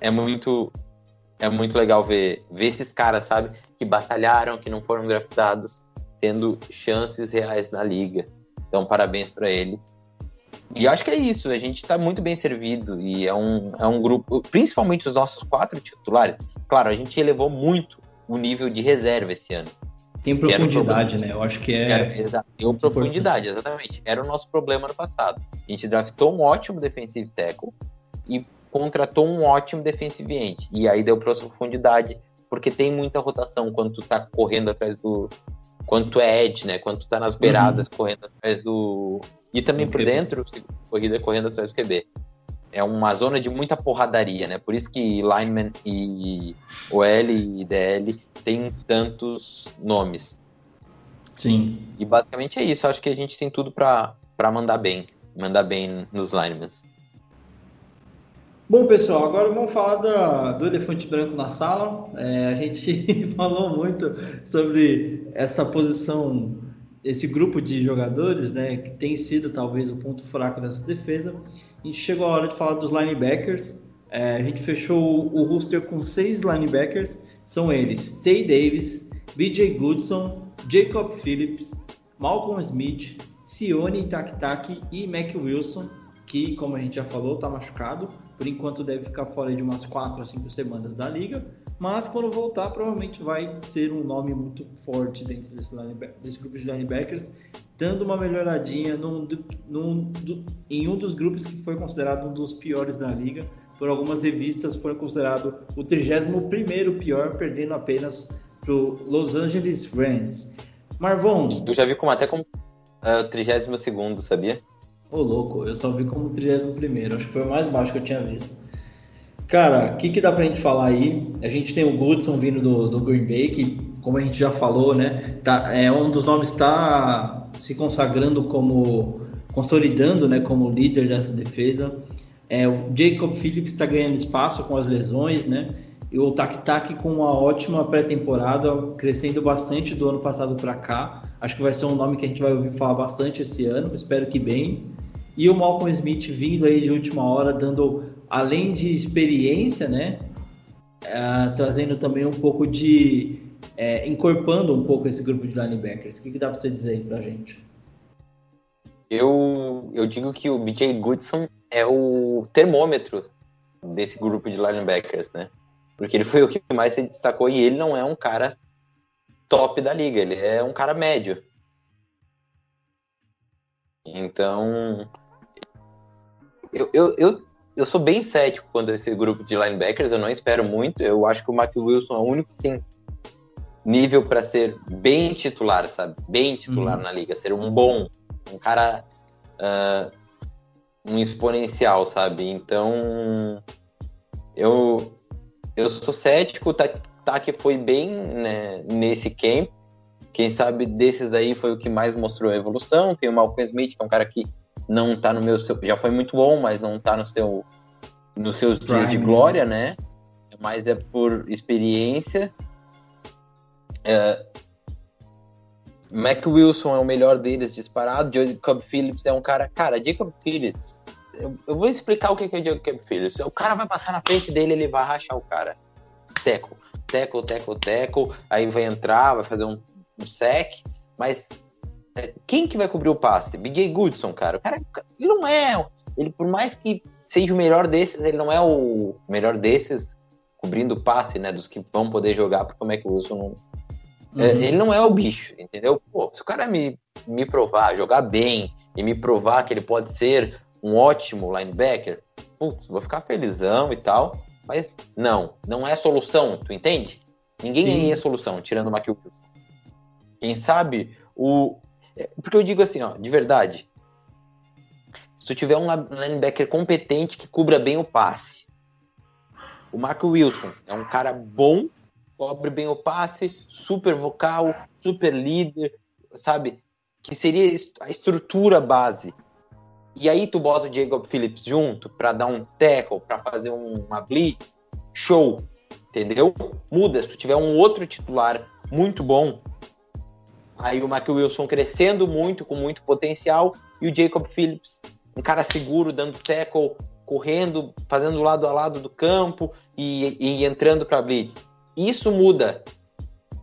é muito é muito legal ver, ver esses caras, sabe, que batalharam, que não foram draftados, tendo chances reais na liga. Então, parabéns para eles. E acho que é isso, a gente está muito bem servido e é um, é um grupo, principalmente os nossos quatro titulares. Claro, a gente elevou muito o nível de reserva esse ano. Tem profundidade, né? Eu acho que é. Era, exa profundidade, exatamente. Era o nosso problema no passado. A gente draftou um ótimo defensive tackle e contratou um ótimo defensive end. E aí deu profundidade, porque tem muita rotação quando tu tá correndo atrás do. Quando tu é edge, né? Quando tu tá nas beiradas uhum. correndo atrás do. E também por dentro, corrida correndo atrás do QB. É uma zona de muita porradaria, né? Por isso que lineman e OL e DL tem tantos nomes. Sim. E basicamente é isso. Acho que a gente tem tudo para mandar bem. Mandar bem nos linemen. Bom, pessoal, agora vamos falar da, do elefante branco na sala. É, a gente falou muito sobre essa posição, esse grupo de jogadores, né, que tem sido talvez o ponto fraco dessa defesa. A gente chegou a hora de falar dos linebackers. É, a gente fechou o roster com seis linebackers. São eles: Tay Davis, BJ Goodson, Jacob Phillips, Malcolm Smith, Sione Takitaki e Mac Wilson, que, como a gente já falou, está machucado. Por enquanto deve ficar fora de umas 4 a 5 semanas da liga, mas quando voltar provavelmente vai ser um nome muito forte dentro desse, desse grupo de linebackers, dando uma melhoradinha num, num, em um dos grupos que foi considerado um dos piores da liga. Por algumas revistas foi considerado o 31º pior, perdendo apenas para Los Angeles Rams. Marvon... Eu já vi como até como uh, 32º, sabia? Ô, louco, eu só vi como 31 acho que foi o mais baixo que eu tinha visto. Cara, o que, que dá pra gente falar aí? A gente tem o Goodson vindo do, do Green Bay, que, como a gente já falou, né, tá, é um dos nomes está se consagrando como, consolidando, né, como líder dessa defesa. É, o Jacob Phillips está ganhando espaço com as lesões, né? E o Tak Tak com uma ótima pré-temporada, crescendo bastante do ano passado para cá. Acho que vai ser um nome que a gente vai ouvir falar bastante esse ano, espero que bem. E o Malcolm Smith vindo aí de última hora, dando, além de experiência, né? É, trazendo também um pouco de. É, um pouco esse grupo de linebackers. O que, que dá para você dizer aí pra gente? Eu, eu digo que o BJ Goodson é o termômetro desse grupo de linebackers, né? Porque ele foi o que mais se destacou e ele não é um cara top da liga, ele é um cara médio. Então, eu, eu, eu, eu sou bem cético quando esse grupo de linebackers, eu não espero muito. Eu acho que o Mark Wilson é o único que tem nível para ser bem titular, sabe? Bem titular Uhum. na liga, ser um bom, um cara, ah, um exponencial, sabe? Então, eu, eu sou cético, tá, tá que foi bem né, nesse camp. Quem sabe desses aí foi o que mais mostrou a evolução. Tem o Malcolm Smith, que é um cara que não tá no meu. seu- Já foi muito bom, mas não tá no seu. Nos seus dias de Prime. glória, né? Mas é por experiência. É, Mac Wilson é o melhor deles disparado. Jacob Phillips é um cara. Cara, Jacob Phillips. Eu, eu vou explicar o que é Jacob Phillips. O cara vai passar na frente dele, ele vai rachar o cara. Teco, teco, teco, teco. Aí vai entrar, vai fazer um, um sec. Mas quem que vai cobrir o passe? BJ Goodson, cara. O cara ele não é. Ele, por mais que seja o melhor desses, ele não é o melhor desses cobrindo o passe, né? Dos que vão poder jogar, porque o Mac Wilson não, é, Uhum. ele não é o bicho, entendeu? Pô, se o cara me, me provar, jogar bem e me provar que ele pode ser um ótimo linebacker, putz, vou ficar felizão e tal. Mas não, não é solução, tu entende? Ninguém Sim. aí é solução, tirando o Wilson. Quem sabe o. é, Porque eu digo assim, ó, de verdade. Se tu tiver um linebacker competente que cubra bem o passe. O Marco Wilson é um cara bom, cobre bem o passe, super vocal, super líder, sabe? Que seria a estrutura base. E aí tu bota o Jacob Phillips junto para dar um tackle, para fazer um- uma blitz, show, entendeu? Muda, se tu tiver um outro titular muito bom, aí o Mark Wilson crescendo muito, com muito potencial, e o Jacob Phillips, um cara seguro, dando tackle, correndo, fazendo lado a lado do campo e, e entrando para blitz. Isso muda.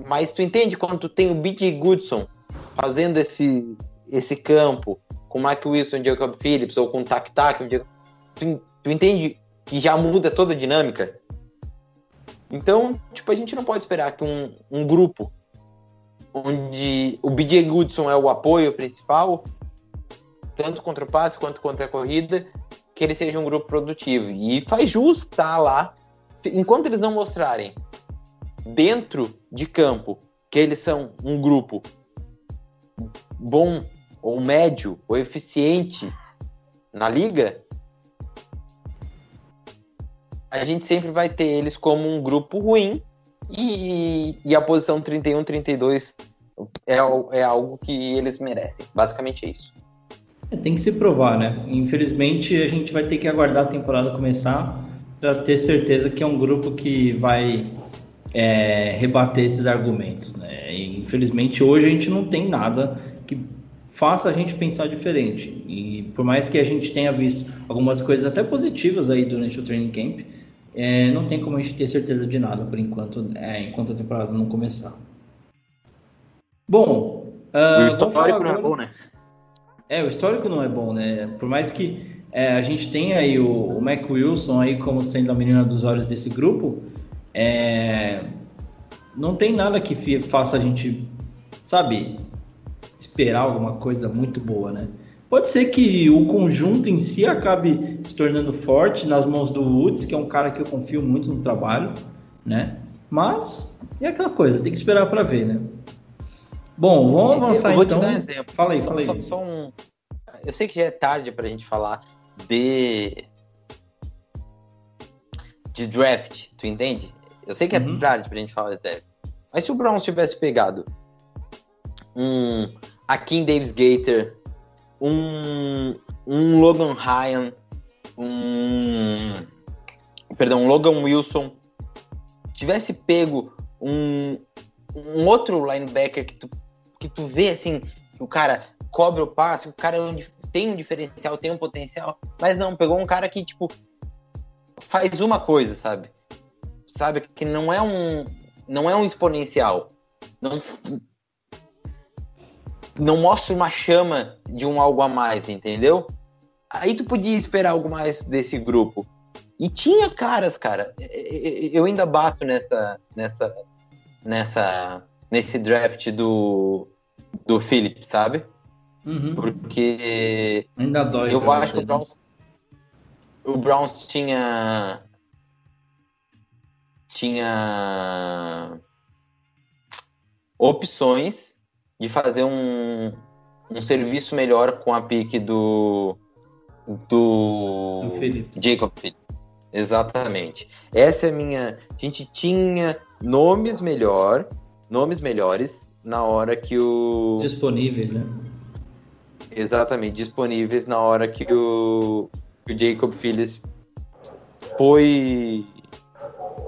Mas tu entende quando tu tem o BJ Goodson fazendo esse, esse campo com o Mike Wilson, Jacob Phillips ou com o Tac Tac, tu entende que já muda toda a dinâmica? Então, tipo, a gente não pode esperar que um, um grupo onde o BJ Goodson é o apoio principal, tanto contra o passe quanto contra a corrida, que ele seja um grupo produtivo. E faz jus estar lá. Enquanto eles não mostrarem dentro de campo que eles são um grupo bom ou médio ou eficiente na liga, a gente sempre vai ter eles como um grupo ruim e, e a posição 31, 32 é, é algo que eles merecem. Basicamente é isso. É, Tem que se provar, né? Infelizmente, a gente vai ter que aguardar a temporada começar para ter certeza que é um grupo que vai é, rebater esses argumentos, né? E, infelizmente, hoje a gente não tem nada que faça a gente pensar diferente. E por mais que a gente tenha visto algumas coisas até positivas aí durante o training camp, é, não tem como a gente ter certeza de nada por enquanto, é, enquanto a temporada não começar. Bom, ah, o histórico não é bom, né? é, o histórico não é bom, né? Por mais que é, a gente tenha aí o, o Mac Wilson aí como sendo a menina dos olhos desse grupo, é, não tem nada que faça a gente, sabe, esperar alguma coisa muito boa, né? Pode ser que o conjunto em si acabe se tornando forte nas mãos do Woods, que é um cara que eu confio muito no trabalho, né? Mas é aquela coisa, tem que esperar para ver, né? Bom, vamos avançar eu vou então. te dar um exemplo. Fala aí, fala aí. só- só um- Eu sei que já é tarde pra gente falar de. de draft, tu entende? Eu sei que Uhum. é tarde pra gente falar de draft. Mas se o Browns tivesse pegado um Akin Davis Gator, um, um Logan Ryan, um. Perdão, um Logan Wilson, tivesse pego um, um outro linebacker que tu, que tu vê assim, que o cara cobre o passe, o cara é tem um diferencial, tem um potencial, mas não, pegou um cara que, tipo, faz uma coisa, sabe? Sabe, que não é um. Não é um exponencial. Não, não mostra uma chama de um algo a mais, entendeu? Aí tu podia esperar algo mais desse grupo. E tinha caras, cara. E- e- Eu ainda bato nessa, nessa, nessa, nesse draft do, do Phillips, sabe? Uhum. Porque Ainda dói. eu acho que o Browns, o Browns tinha. Tinha opções de fazer um, um serviço melhor com a pique do. Do. Do Phillips. Jacob Phillips. Exatamente. Essa é a minha. A gente tinha nomes melhor, nomes melhores na hora que o. Disponíveis, né? Exatamente, disponíveis na hora que o, que o Jacob Phillips foi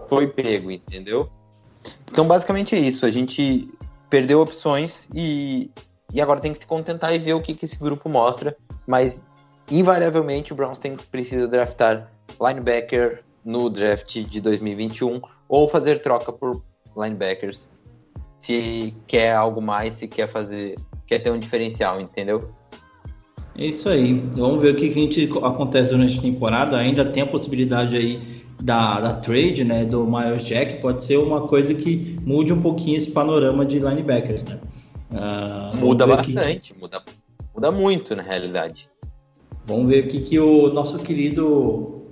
foi pego, entendeu? Então, basicamente é isso. A gente perdeu opções e, e agora tem que se contentar e ver o que, que esse grupo mostra. Mas, invariavelmente, o Browns tem, precisa draftar linebacker no draft de 2021 ou fazer troca por linebackers se quer algo mais, se quer fazer, quer ter um diferencial, entendeu? É isso aí. Vamos ver o que, que a gente acontece durante a temporada. Ainda tem a possibilidade aí da, da trade, né? Do Miles Jack. Pode ser uma coisa que mude um pouquinho esse panorama de linebackers, né? Vamos Muda que- bastante, muda, muda muito na realidade. Vamos ver o que, que o nosso querido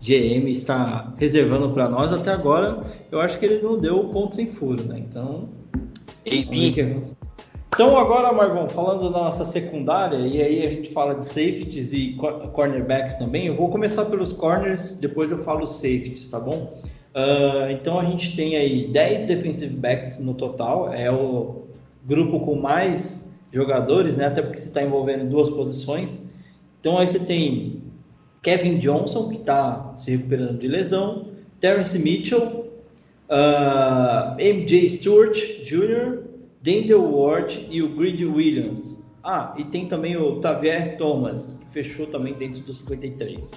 GM está reservando para nós. Até agora, eu acho que ele não deu o ponto sem furo, né? Então, AB. Então agora, Marvão, falando da nossa secundária, e aí a gente fala de safeties e co- cornerbacks também, eu vou começar pelos corners, depois eu falo safeties, tá bom? Ah, então a gente tem aí 10 defensive backs no total, é o grupo com mais jogadores, né? Até porque você está envolvendo duas posições. Então aí você tem Kevin Johnson, que está se recuperando de lesão, Terrence Mitchell, ah, MJ Stewart Jr., Denzel Ward e o Grid Williams. Ah, e tem também o Tavier Thomas, que fechou também dentro dos 53.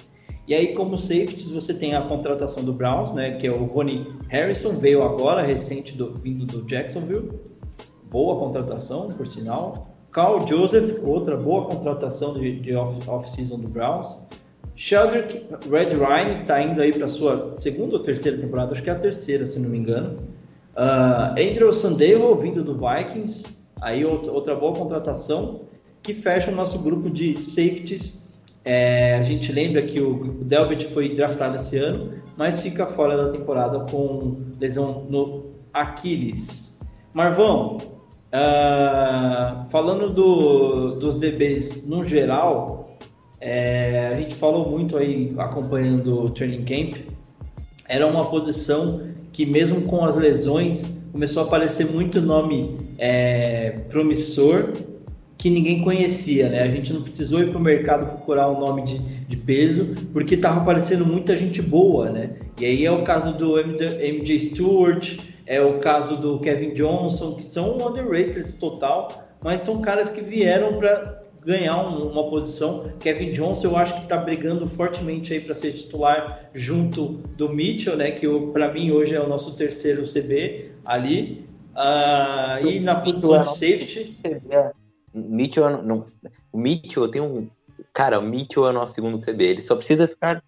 E aí, como safeties, você tem a contratação do Browns, né, que é o Ronnie Harrison, veio agora, recente, do, vindo do Jacksonville. Boa contratação, por sinal. Carl Joseph, outra boa contratação de, de off- off-season do Browns. Sheldrick Red Ryan, que está indo aí para sua segunda ou terceira temporada, acho que é a terceira, se não me engano. Ah, Andrew Sandero, vindo do Vikings, aí outra, boa contratação, que fecha o nosso grupo de safeties. É, a gente lembra que o Delbert foi draftado esse ano, mas fica fora da temporada com lesão no Aquiles. Marvão, ah, falando do- dos DBs no geral, é, a gente falou muito aí acompanhando o training camp. Era uma posição que mesmo com as lesões começou a aparecer muito nome é, promissor que ninguém conhecia, né? A gente não precisou ir para o mercado procurar um nome de, de peso porque estava aparecendo muita gente boa, né? E aí é o caso do MJ Stewart, é o caso do Kevin Johnson, que são underrated total, mas são caras que vieram para ganhar um- uma posição. Kevin Johnson, eu acho que está brigando fortemente aí para ser titular junto do Mitchell, né? Que para mim hoje é o nosso terceiro CB ali. Ah, e na posição é de safety, Mitchell, é não, o Mitchell tem um. Cara, o Mitchell é o nosso segundo CB. Ele só precisa ficar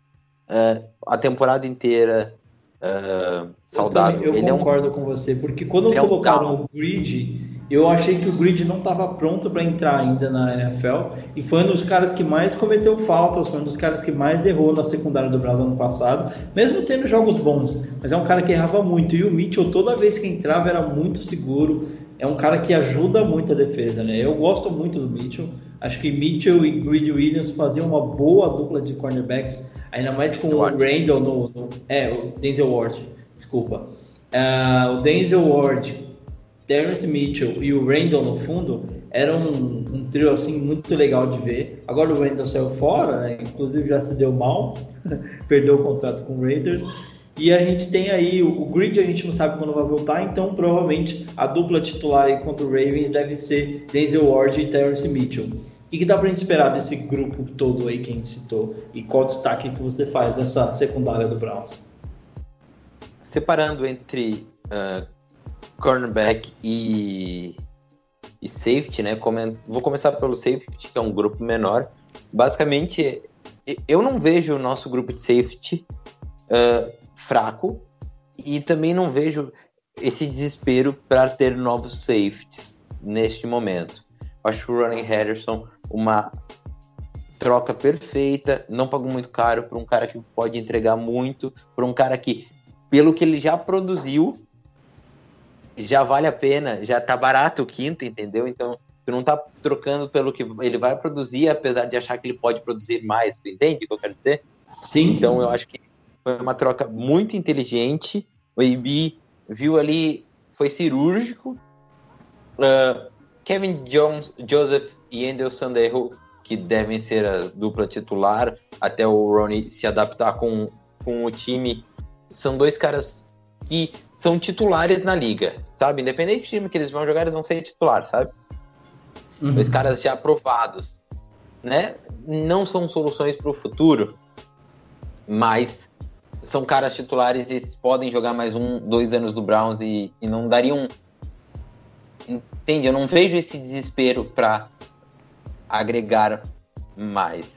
eh, a temporada inteira eh, saudável. Eu, também- eu ele é um concordo com você, porque quando ele é um colocaram o grid, eu achei que o grid não estava pronto para entrar ainda na NFL e foi um dos caras que mais cometeu faltas, foi um dos caras que mais errou na secundária do Brasil ano passado, mesmo tendo jogos bons, mas é um cara que errava muito e o Mitchell toda vez que entrava era muito seguro. É um cara que ajuda muito a defesa, né? Eu gosto muito do Mitchell. Acho que Mitchell e Grid Williams faziam uma boa dupla de cornerbacks, ainda mais com o. Randall no, no- É, o Denzel Ward, desculpa. Ah, o Denzel Ward, Terrence Mitchell e o Randall no fundo era um, um trio assim muito legal de ver. Agora o Randall saiu fora, né? inclusive já se deu mal, perdeu o contrato com o Raiders. E a gente tem aí o, o grid, a gente não sabe quando vai voltar, então provavelmente a dupla titular aí contra o Ravens deve ser Denzel Ward e Terrence Mitchell. O que, dá pra gente esperar desse grupo todo aí que a gente citou? E qual destaque que você faz dessa secundária do Browns? separando entre ah, cornerback e, e safety, né? Vou começar pelo safety, que é um grupo menor. Basicamente, eu não vejo o nosso grupo de safety ah, fraco e também não vejo esse desespero para ter novos safeties neste momento. Acho o Ronnie Harrison uma troca perfeita, não pagou muito caro por um cara que pode entregar muito, por um cara que, pelo que ele já produziu, já vale a pena, já tá barato o quinto, entendeu? Então, tu não tá trocando pelo que ele vai produzir, apesar de achar que ele pode produzir mais, tu entende o que eu quero dizer? Sim. Então, eu acho que foi uma troca muito inteligente. O AB viu ali, foi cirúrgico. Uh, Kevin Jones, Joseph e Endel Sandero, que devem ser a dupla titular, até o Ronnie se adaptar com, com o time, são dois caras que são titulares na liga, sabe? Independente do time que eles vão jogar, eles vão ser titulares, sabe? Uhum. Dois caras já aprovados, né? Não são soluções para o futuro, mas são caras titulares e podem jogar mais um, dois anos do Browns e, e não dariam. Entende? Eu não vejo esse desespero para agregar mais.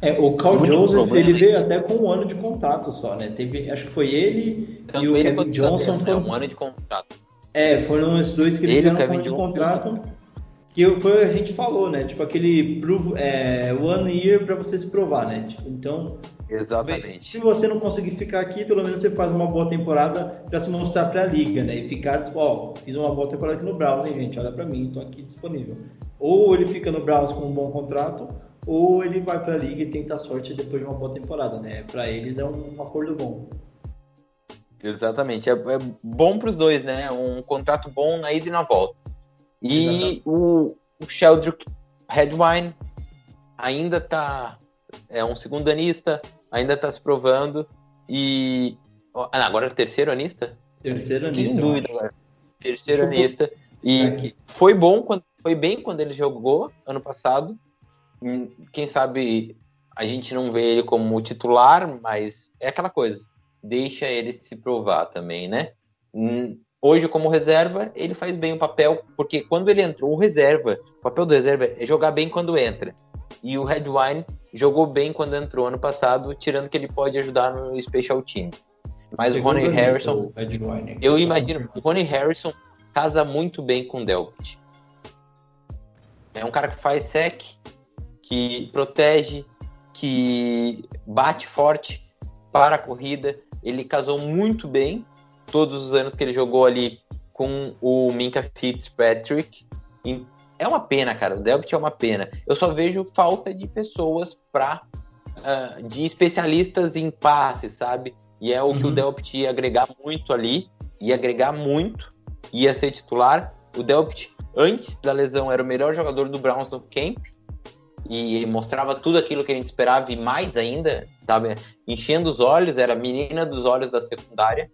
É, o Carl O Joseph, ele veio até com um ano de contato só, né? Teve, acho que foi ele Tanto e o ele Kevin Johnson. Sanders, né? Um ano de contrato. É, foram esses dois que eles Ele, ano de contrato. Que foi a gente falou, né? Tipo aquele prove, é, one year pra você se provar, né? Tipo, então, Exatamente. se você não conseguir ficar aqui, pelo menos você faz uma boa temporada pra se mostrar pra liga, né? E ficar, tipo, ó, fiz uma boa temporada aqui no Browns, hein, gente? Olha pra mim, tô aqui disponível. Ou ele fica no Browns com um bom contrato, ou ele vai pra liga e tenta a sorte depois de uma boa temporada, né? Pra eles é um acordo bom. Exatamente. É, é bom para os dois, né? Um contrato bom na ida e na volta. E o, o Sheldrick Redwine ainda tá. É um segundo anista, ainda tá se provando. E. ah, agora é terceiro anista? Terceiro eu dúvida agora. Terceiro anista. E Aqui. foi bom quando foi bem quando ele jogou ano passado. Hum, Quem sabe a gente não vê ele como titular, mas é aquela coisa. Deixa ele se provar também, né? Hum, Hoje, como reserva, ele faz bem o papel, porque quando ele entrou, o reserva, o papel do reserva é jogar bem quando entra. E o Redwine jogou bem quando entrou ano passado, tirando que ele pode ajudar no Special Teams. Mas o Segundo Ronnie nisso, Harrison, o Redwine. eu imagino, o Ronnie Harrison casa muito bem com o Delpit. É um cara que faz sec, que protege, que bate forte para a corrida. Ele casou muito bem todos os anos que ele jogou ali com o Minka Fitzpatrick. É uma pena, cara. O Delpit é uma pena. Eu só vejo falta de pessoas para de especialistas em passes, sabe? E é o que Uhum. o Delpit ia agregar muito ali, ia agregar muito, ia ser titular. O Delpit, antes da lesão, era o melhor jogador do Browns no camp e mostrava tudo aquilo que a gente esperava e mais ainda, sabe? Enchendo os olhos, era a menina dos olhos da secundária.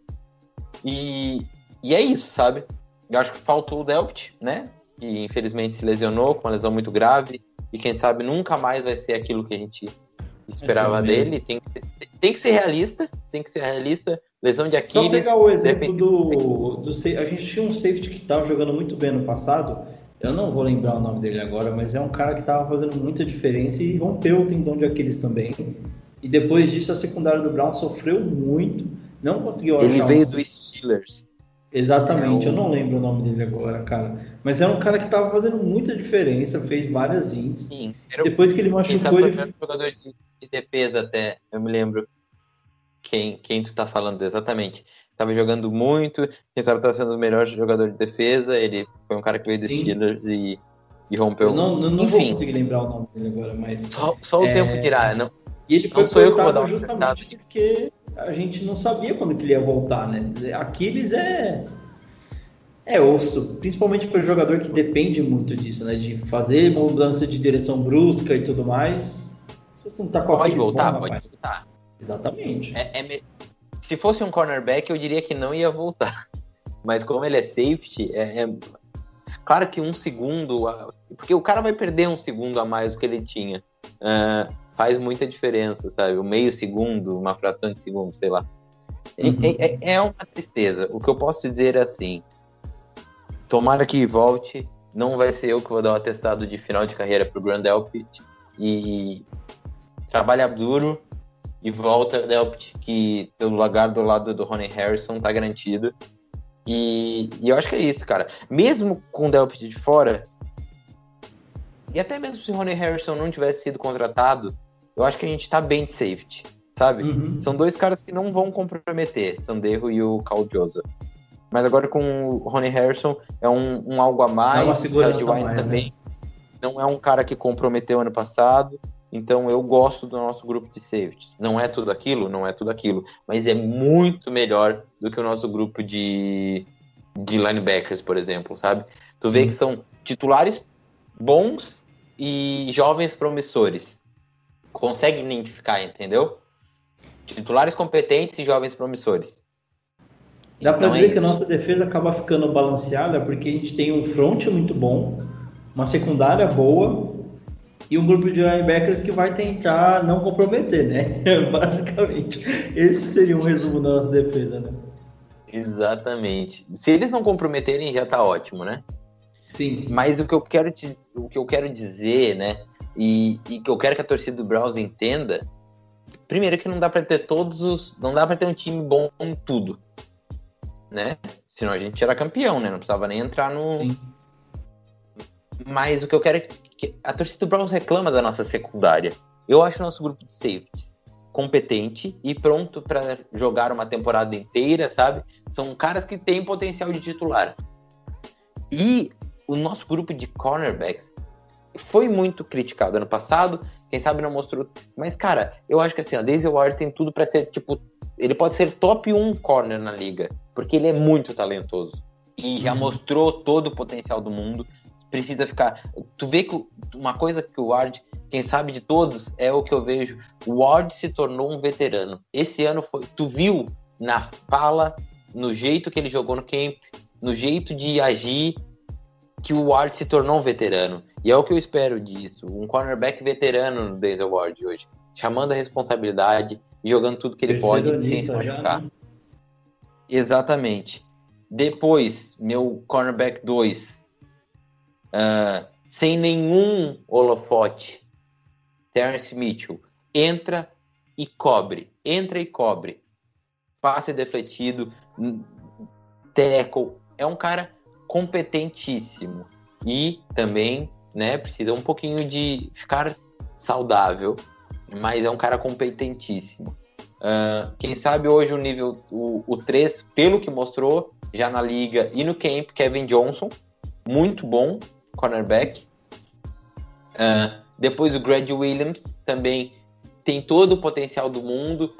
E, e é isso, sabe? Eu acho que faltou o Delpit, né? Que infelizmente se lesionou com uma lesão muito grave e quem sabe nunca mais vai ser aquilo que a gente esperava é dele. Tem que, ser, tem que ser realista, tem que ser realista. Lesão de Só Aquiles. pegar o exemplo do, do. A gente tinha um safety que estava jogando muito bem no passado. Eu não vou lembrar o nome dele agora, mas é um cara que estava fazendo muita diferença e rompeu o tendão de Aquiles também. E depois disso, a secundária do Brown sofreu muito. Não conseguiu achar Ele um- veio do Steelers. Exatamente, É o- eu não lembro o nome dele agora, cara. Mas era um cara que estava fazendo muita diferença, fez várias ins. Sim, era Depois que ele machucou, foi ele primeiro jogador de, de defesa até. Eu me lembro quem, quem tu tá falando exatamente. Tava jogando muito, quem sabe tá sendo o melhor jogador de defesa. Ele foi um cara que veio dos. Steelers e, e rompeu. eu não, não, não vou conseguir lembrar o nome dele agora, mas. só, só o É, tempo dirá. Não, E ele Não foi sou eu que vou dar um justamente testado. porque a gente não sabia quando que ele ia voltar, né? Aquiles é é osso, principalmente para jogador que depende muito disso, né? De fazer mudança de direção brusca e tudo mais. Se você não tá com pode Aquiles voltar? bom, pode rapaz, voltar. Exatamente. É- é Se fosse um cornerback, eu diria que não ia voltar. Mas como ele é safety, é, é- claro que um segundo, porque o cara vai perder um segundo a mais do que ele tinha. Ah, faz muita diferença, sabe? Um meio segundo, uma fração de segundo, sei lá. E- Uhum. É, é- é uma tristeza. O que eu posso dizer é assim: tomara que volte. Não vai ser eu que vou dar o atestado de final de carreira pro Grand Delpit. E trabalha duro e volta Delpit, que pelo lugar do lado do Ronnie Harrison tá garantido. E, e eu acho que é isso, cara. Mesmo com o Delpit de fora, e até mesmo se o Ronnie Harrison não tivesse sido contratado, eu acho que a gente tá bem de safety, sabe? Uhum. São dois caras que não vão comprometer, Sanderro e o Cal Joseph. Mas agora com o Ronnie Harrison é um, um algo a mais. uma segurança a mais, né? também não é um cara que comprometeu ano passado. Então eu gosto do nosso grupo de safeties. Não é tudo aquilo, não é tudo aquilo, mas é muito melhor do que o nosso grupo de, de linebackers, por exemplo, sabe? Tu vê que são titulares bons e jovens promissores. Consegue identificar, entendeu? Titulares competentes e jovens promissores. Dá pra Então é dizer que a nossa defesa acaba ficando balanceada porque a gente tem um front muito bom, uma secundária boa e um grupo de linebackers que vai tentar não comprometer, né? Basicamente. Esse seria um resumo da nossa defesa, né? Exatamente. Se eles não comprometerem, já tá ótimo, né? Sim. Mas o que eu quero, te, o que eu quero dizer, né? E, e que eu quero que a torcida do Browns entenda, primeiro que não dá pra ter todos os, não dá pra ter um time bom em tudo, né? Senão a gente era campeão, né? Não precisava nem entrar no. Sim. Mas o que eu quero é que a torcida do Browns reclama da nossa secundária. Eu acho o nosso grupo de safeties competente e pronto pra jogar uma temporada inteira, sabe? São caras que têm potencial de titular. E o nosso grupo de cornerbacks foi muito criticado ano passado, quem sabe não mostrou. Mas, cara, eu acho que assim, o Daisy Ward tem tudo pra ser, tipo, ele pode ser top 1 corner na liga, porque ele é muito talentoso. E já Uhum. mostrou todo o potencial do mundo. Precisa ficar. Tu vê que uma coisa que o Ward, quem sabe de todos, é o que eu vejo. O Ward se tornou um veterano. Esse ano foi. Tu viu na fala, no jeito que ele jogou no camp, no jeito de agir, que o Ward se tornou um veterano. E é o que eu espero disso. Um cornerback veterano no Denzel Ward hoje. Chamando a responsabilidade e jogando tudo que ele pode sem se Terceiro já, machucar. né? Exatamente. Depois, meu cornerback 2, sem nenhum holofote, Terrence Mitchell, entra e cobre, entra e cobre. Passe defletido, tackle, é um cara competentíssimo. E também, né, precisa um pouquinho de ficar saudável, mas é um cara competentíssimo. Ah, quem sabe hoje o nível, o 3, pelo que mostrou já na liga e no camp, Kevin Johnson, muito bom, cornerback. Ah, depois o Greg Williams, também tem todo o potencial do mundo.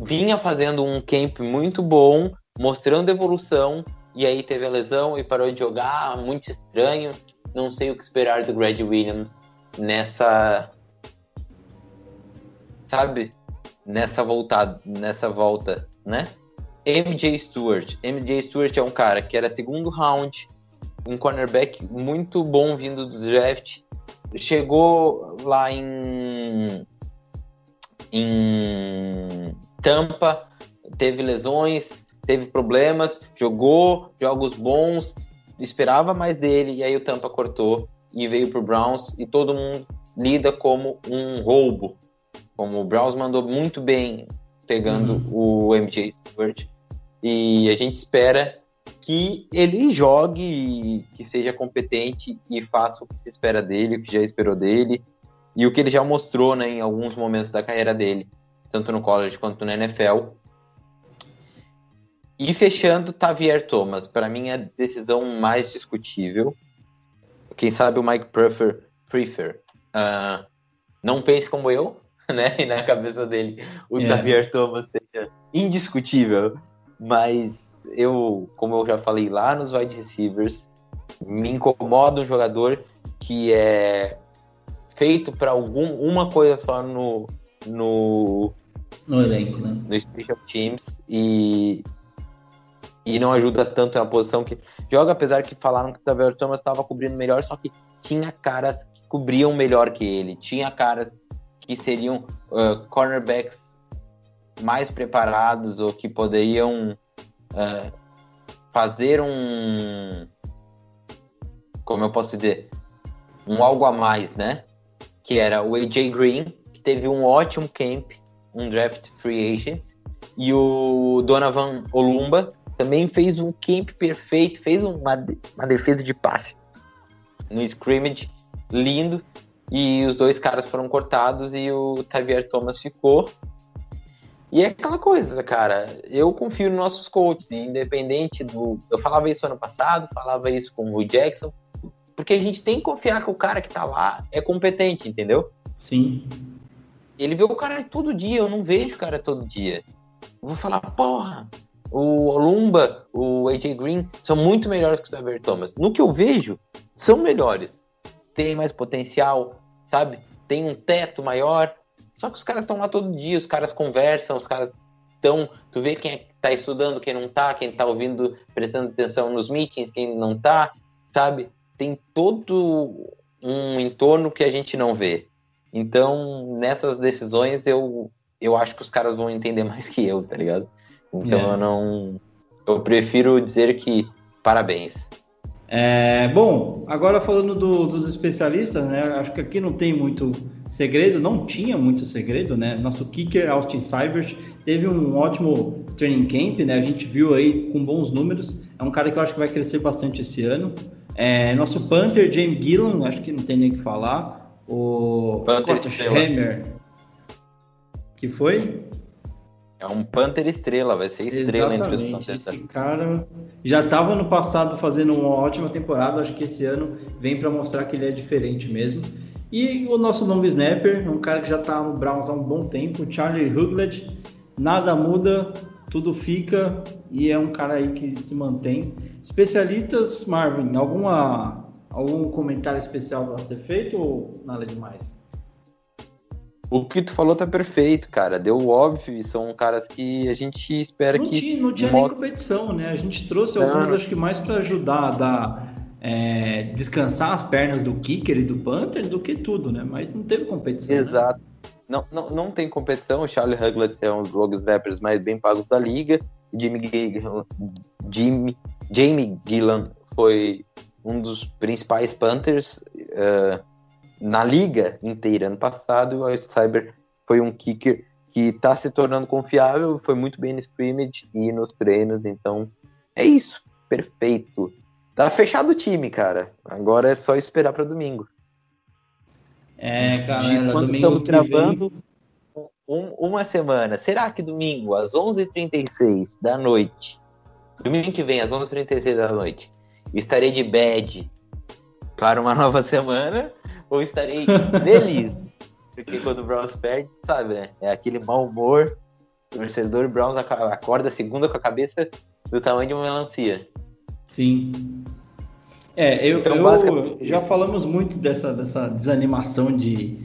Vinha fazendo um camp muito bom, mostrando evolução, e aí teve a lesão e parou de jogar, muito estranho. Não sei o que esperar do Greg Williams nessa. Sabe? Nessa voltada, nessa volta, né? MJ Stewart. MJ Stewart é um cara que era segundo round, um cornerback muito bom vindo do draft. Chegou lá em em Tampa, teve lesões, teve problemas, jogou jogos bons, esperava mais dele e aí o Tampa cortou e veio pro Browns e todo mundo lida como um roubo. Como o Browns mandou muito bem pegando o MJ Stewart e a gente espera que ele jogue, que seja competente e faça o que se espera dele, o que já esperou dele e o que ele já mostrou né, em alguns momentos da carreira dele, tanto no college quanto na NFL. E fechando, Tavier Thomas, para mim é a decisão mais discutível. Quem sabe o Mike Prefer, Prefer ah, não pense como eu, né? E na cabeça dele o É. Tavier Thomas seja indiscutível, mas eu, como eu já falei lá nos wide receivers, me incomoda um jogador que é feito para algum uma coisa só no no, No elenco, né? no special teams e e não ajuda tanto na posição que joga, apesar que falaram que o Tavier Thomas estava cobrindo melhor, só que tinha caras que cobriam melhor que ele, tinha caras que seriam uh, cornerbacks mais preparados ou que poderiam uh, fazer um como eu posso dizer um algo a mais, né? Que era o AJ Green, que teve um ótimo camp, um draft free agent, e o Donovan Olumba também fez um camp perfeito, fez uma, uma defesa de passe no scrimmage lindo. E os dois caras foram cortados e o Xavier Thomas ficou. E é aquela coisa, cara. Eu confio nos nossos coaches, independente do. Eu falava isso ano passado, falava isso com o Jackson, porque a gente tem que confiar que o cara que tá lá é competente, entendeu? Sim. Ele vê o cara todo dia, eu não vejo o cara todo dia. Eu vou falar, porra, o Olumba, o AJ Green são muito melhores que o Xavier Thomas. No que eu vejo, são melhores. Tem mais potencial, sabe? Tem um teto maior, só que os caras estão lá todo dia, os caras conversam, os caras estão. Tu vê quem está estudando, quem não está, quem está ouvindo, prestando atenção nos meetings, quem não está, sabe? Tem todo um entorno que a gente não vê. Então, nessas decisões, eu, eu acho que os caras vão entender mais que eu, tá ligado? Então, é. eu não. Eu prefiro dizer que parabéns. É, bom, agora falando do, dos especialistas, né? Acho que aqui não tem muito segredo, não tinha muito segredo, né? Nosso kicker Austin Cybers teve um ótimo training camp, né? A gente viu aí com bons números. É um cara que eu acho que vai crescer bastante esse ano. É, nosso Panther, James Gillan, acho que não tem nem o que falar. O Panther Scott que foi? É um Panther estrela, vai ser estrela Exatamente. entre os Panthers. Esse cara já estava no passado fazendo uma ótima temporada, acho que esse ano vem para mostrar que ele é diferente mesmo. E o nosso long snapper, um cara que já está no Browns há um bom tempo, Charlie Huglet, nada muda, tudo fica e é um cara aí que se mantém. Especialistas, Marvin, alguma algum comentário especial para ser feito ou nada demais? O que tu falou tá perfeito, cara. Deu óbvio e são caras que a gente espera não que. Tinha, não tinha nem competição, né? A gente trouxe não. alguns, acho que mais para ajudar a dar. É, descansar as pernas do kicker e do Panther do que tudo, né? Mas não teve competição. Né? Exato. Né? Não, não, não tem competição. O Charlie Huglet é um dos long snappers mais bem pagos da liga. Jimmy, Jimmy, Jamie Gillan foi um dos principais Panthers. Uh, na liga inteira ano passado, o Cyber foi um kicker que está se tornando confiável, foi muito bem no scrimmage e nos treinos, então é isso, perfeito. Tá fechado o time, cara. Agora é só esperar para domingo. É, cara, quando estamos gravando um, uma semana. Será que domingo, às 11h36 da noite, domingo que vem, às 11h36 da noite, estarei de bad para uma nova semana? Ou estarei feliz. Porque quando o Browns perde, sabe, né? É aquele mau humor. O torcedor Browns acorda segunda com a cabeça do tamanho de uma melancia. Sim. É, eu, então, eu basicamente... já falamos muito dessa, dessa desanimação de,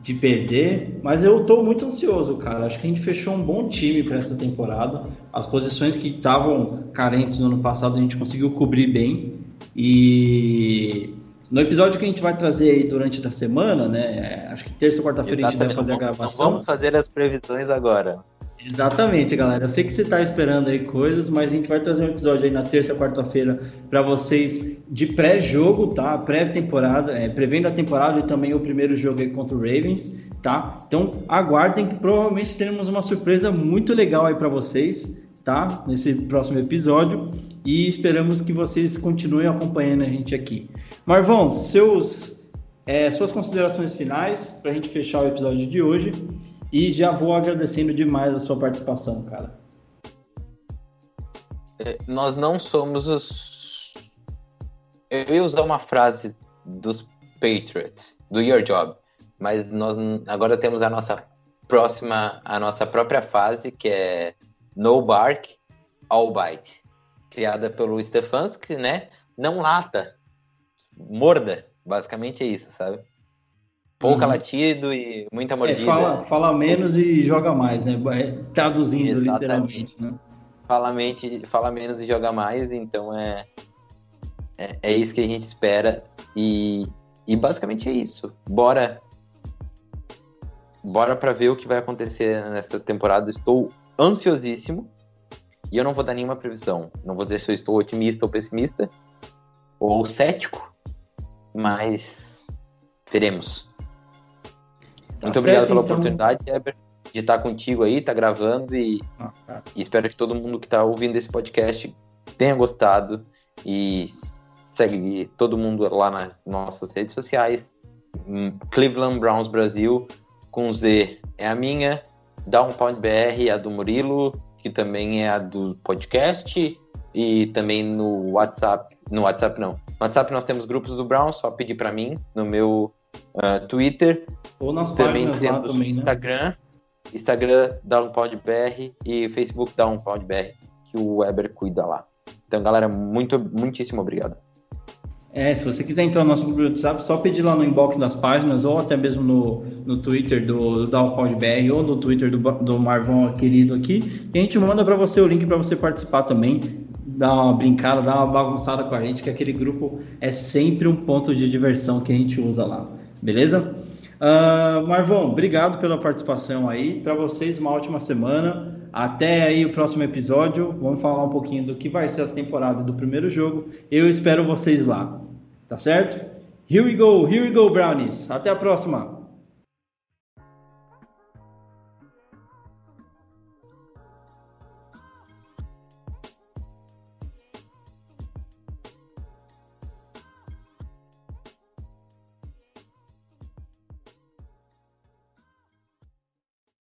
de perder, mas eu tô muito ansioso, cara. Acho que a gente fechou um bom time para essa temporada. As posições que estavam carentes no ano passado a gente conseguiu cobrir bem. E no episódio que a gente vai trazer aí durante a semana, né? Acho que terça ou quarta-feira a gente vai fazer a gravação. vamos fazer as previsões agora. Exatamente, galera. Eu sei que você está esperando aí coisas, mas a gente vai trazer um episódio aí na terça, quarta-feira para vocês de pré-jogo, tá? Pré-temporada, é, prevendo a temporada e também o primeiro jogo aí contra o Ravens, tá? Então aguardem que provavelmente teremos uma surpresa muito legal aí para vocês, tá? Nesse próximo episódio e esperamos que vocês continuem acompanhando a gente aqui. Marvão, seus, é, suas considerações finais para a gente fechar o episódio de hoje e já vou agradecendo demais a sua participação, cara. É, nós não somos os. Eu ia usar uma frase dos Patriots, do Your Job, mas nós agora temos a nossa próxima, a nossa própria fase, que é No Bark, All Bite criada pelo Stefanski, né? Não lata, morda. Basicamente é isso, sabe? Pouca uhum. latido e muita é, mordida. É, fala, fala, menos e joga mais, né? É, traduzindo Exatamente. literalmente, né? Fala, mente, fala menos e joga mais, então é, é, é isso que a gente espera. E, e basicamente é isso. Bora bora para ver o que vai acontecer nessa temporada. Estou ansiosíssimo. E eu não vou dar nenhuma previsão. Não vou dizer se eu estou otimista ou pessimista, ou cético, mas veremos. Tá Muito certo, obrigado pela então... oportunidade, Eber, de estar contigo aí, estar tá gravando e, ah, tá. e, espero que todo mundo que está ouvindo esse podcast tenha gostado e segue todo mundo lá nas nossas redes sociais hum, Cleveland Browns Brasil com Z é a minha, Downpound BR é a do Murilo, que também é a do podcast, e também no WhatsApp, no WhatsApp não. No WhatsApp nós temos grupos do Browns, só pedir para mim no meu uh, Twitter. Ou nas também páginas temos lá também, né? Instagram, Instagram DownpoundBR e Facebook DownpoundBR, que o Weber cuida lá. Então, galera, muito, muitíssimo obrigado. É, se você quiser entrar no nosso grupo do WhatsApp, só pedir lá no inbox das páginas ou até mesmo no, no Twitter do, do BR ou no Twitter do, do Marvão querido aqui, que a gente manda para você o link para você participar também, dar uma brincada, dar uma bagunçada com a gente, que aquele grupo é sempre um ponto de diversão que a gente usa lá, beleza? Uh, Marvão, obrigado pela participação aí. Para vocês, uma ótima semana. Até aí o próximo episódio. Vamos falar um pouquinho do que vai ser as temporadas do primeiro jogo. Eu espero vocês lá. Tá certo? Here we go, here we go, Brownies. Até a próxima.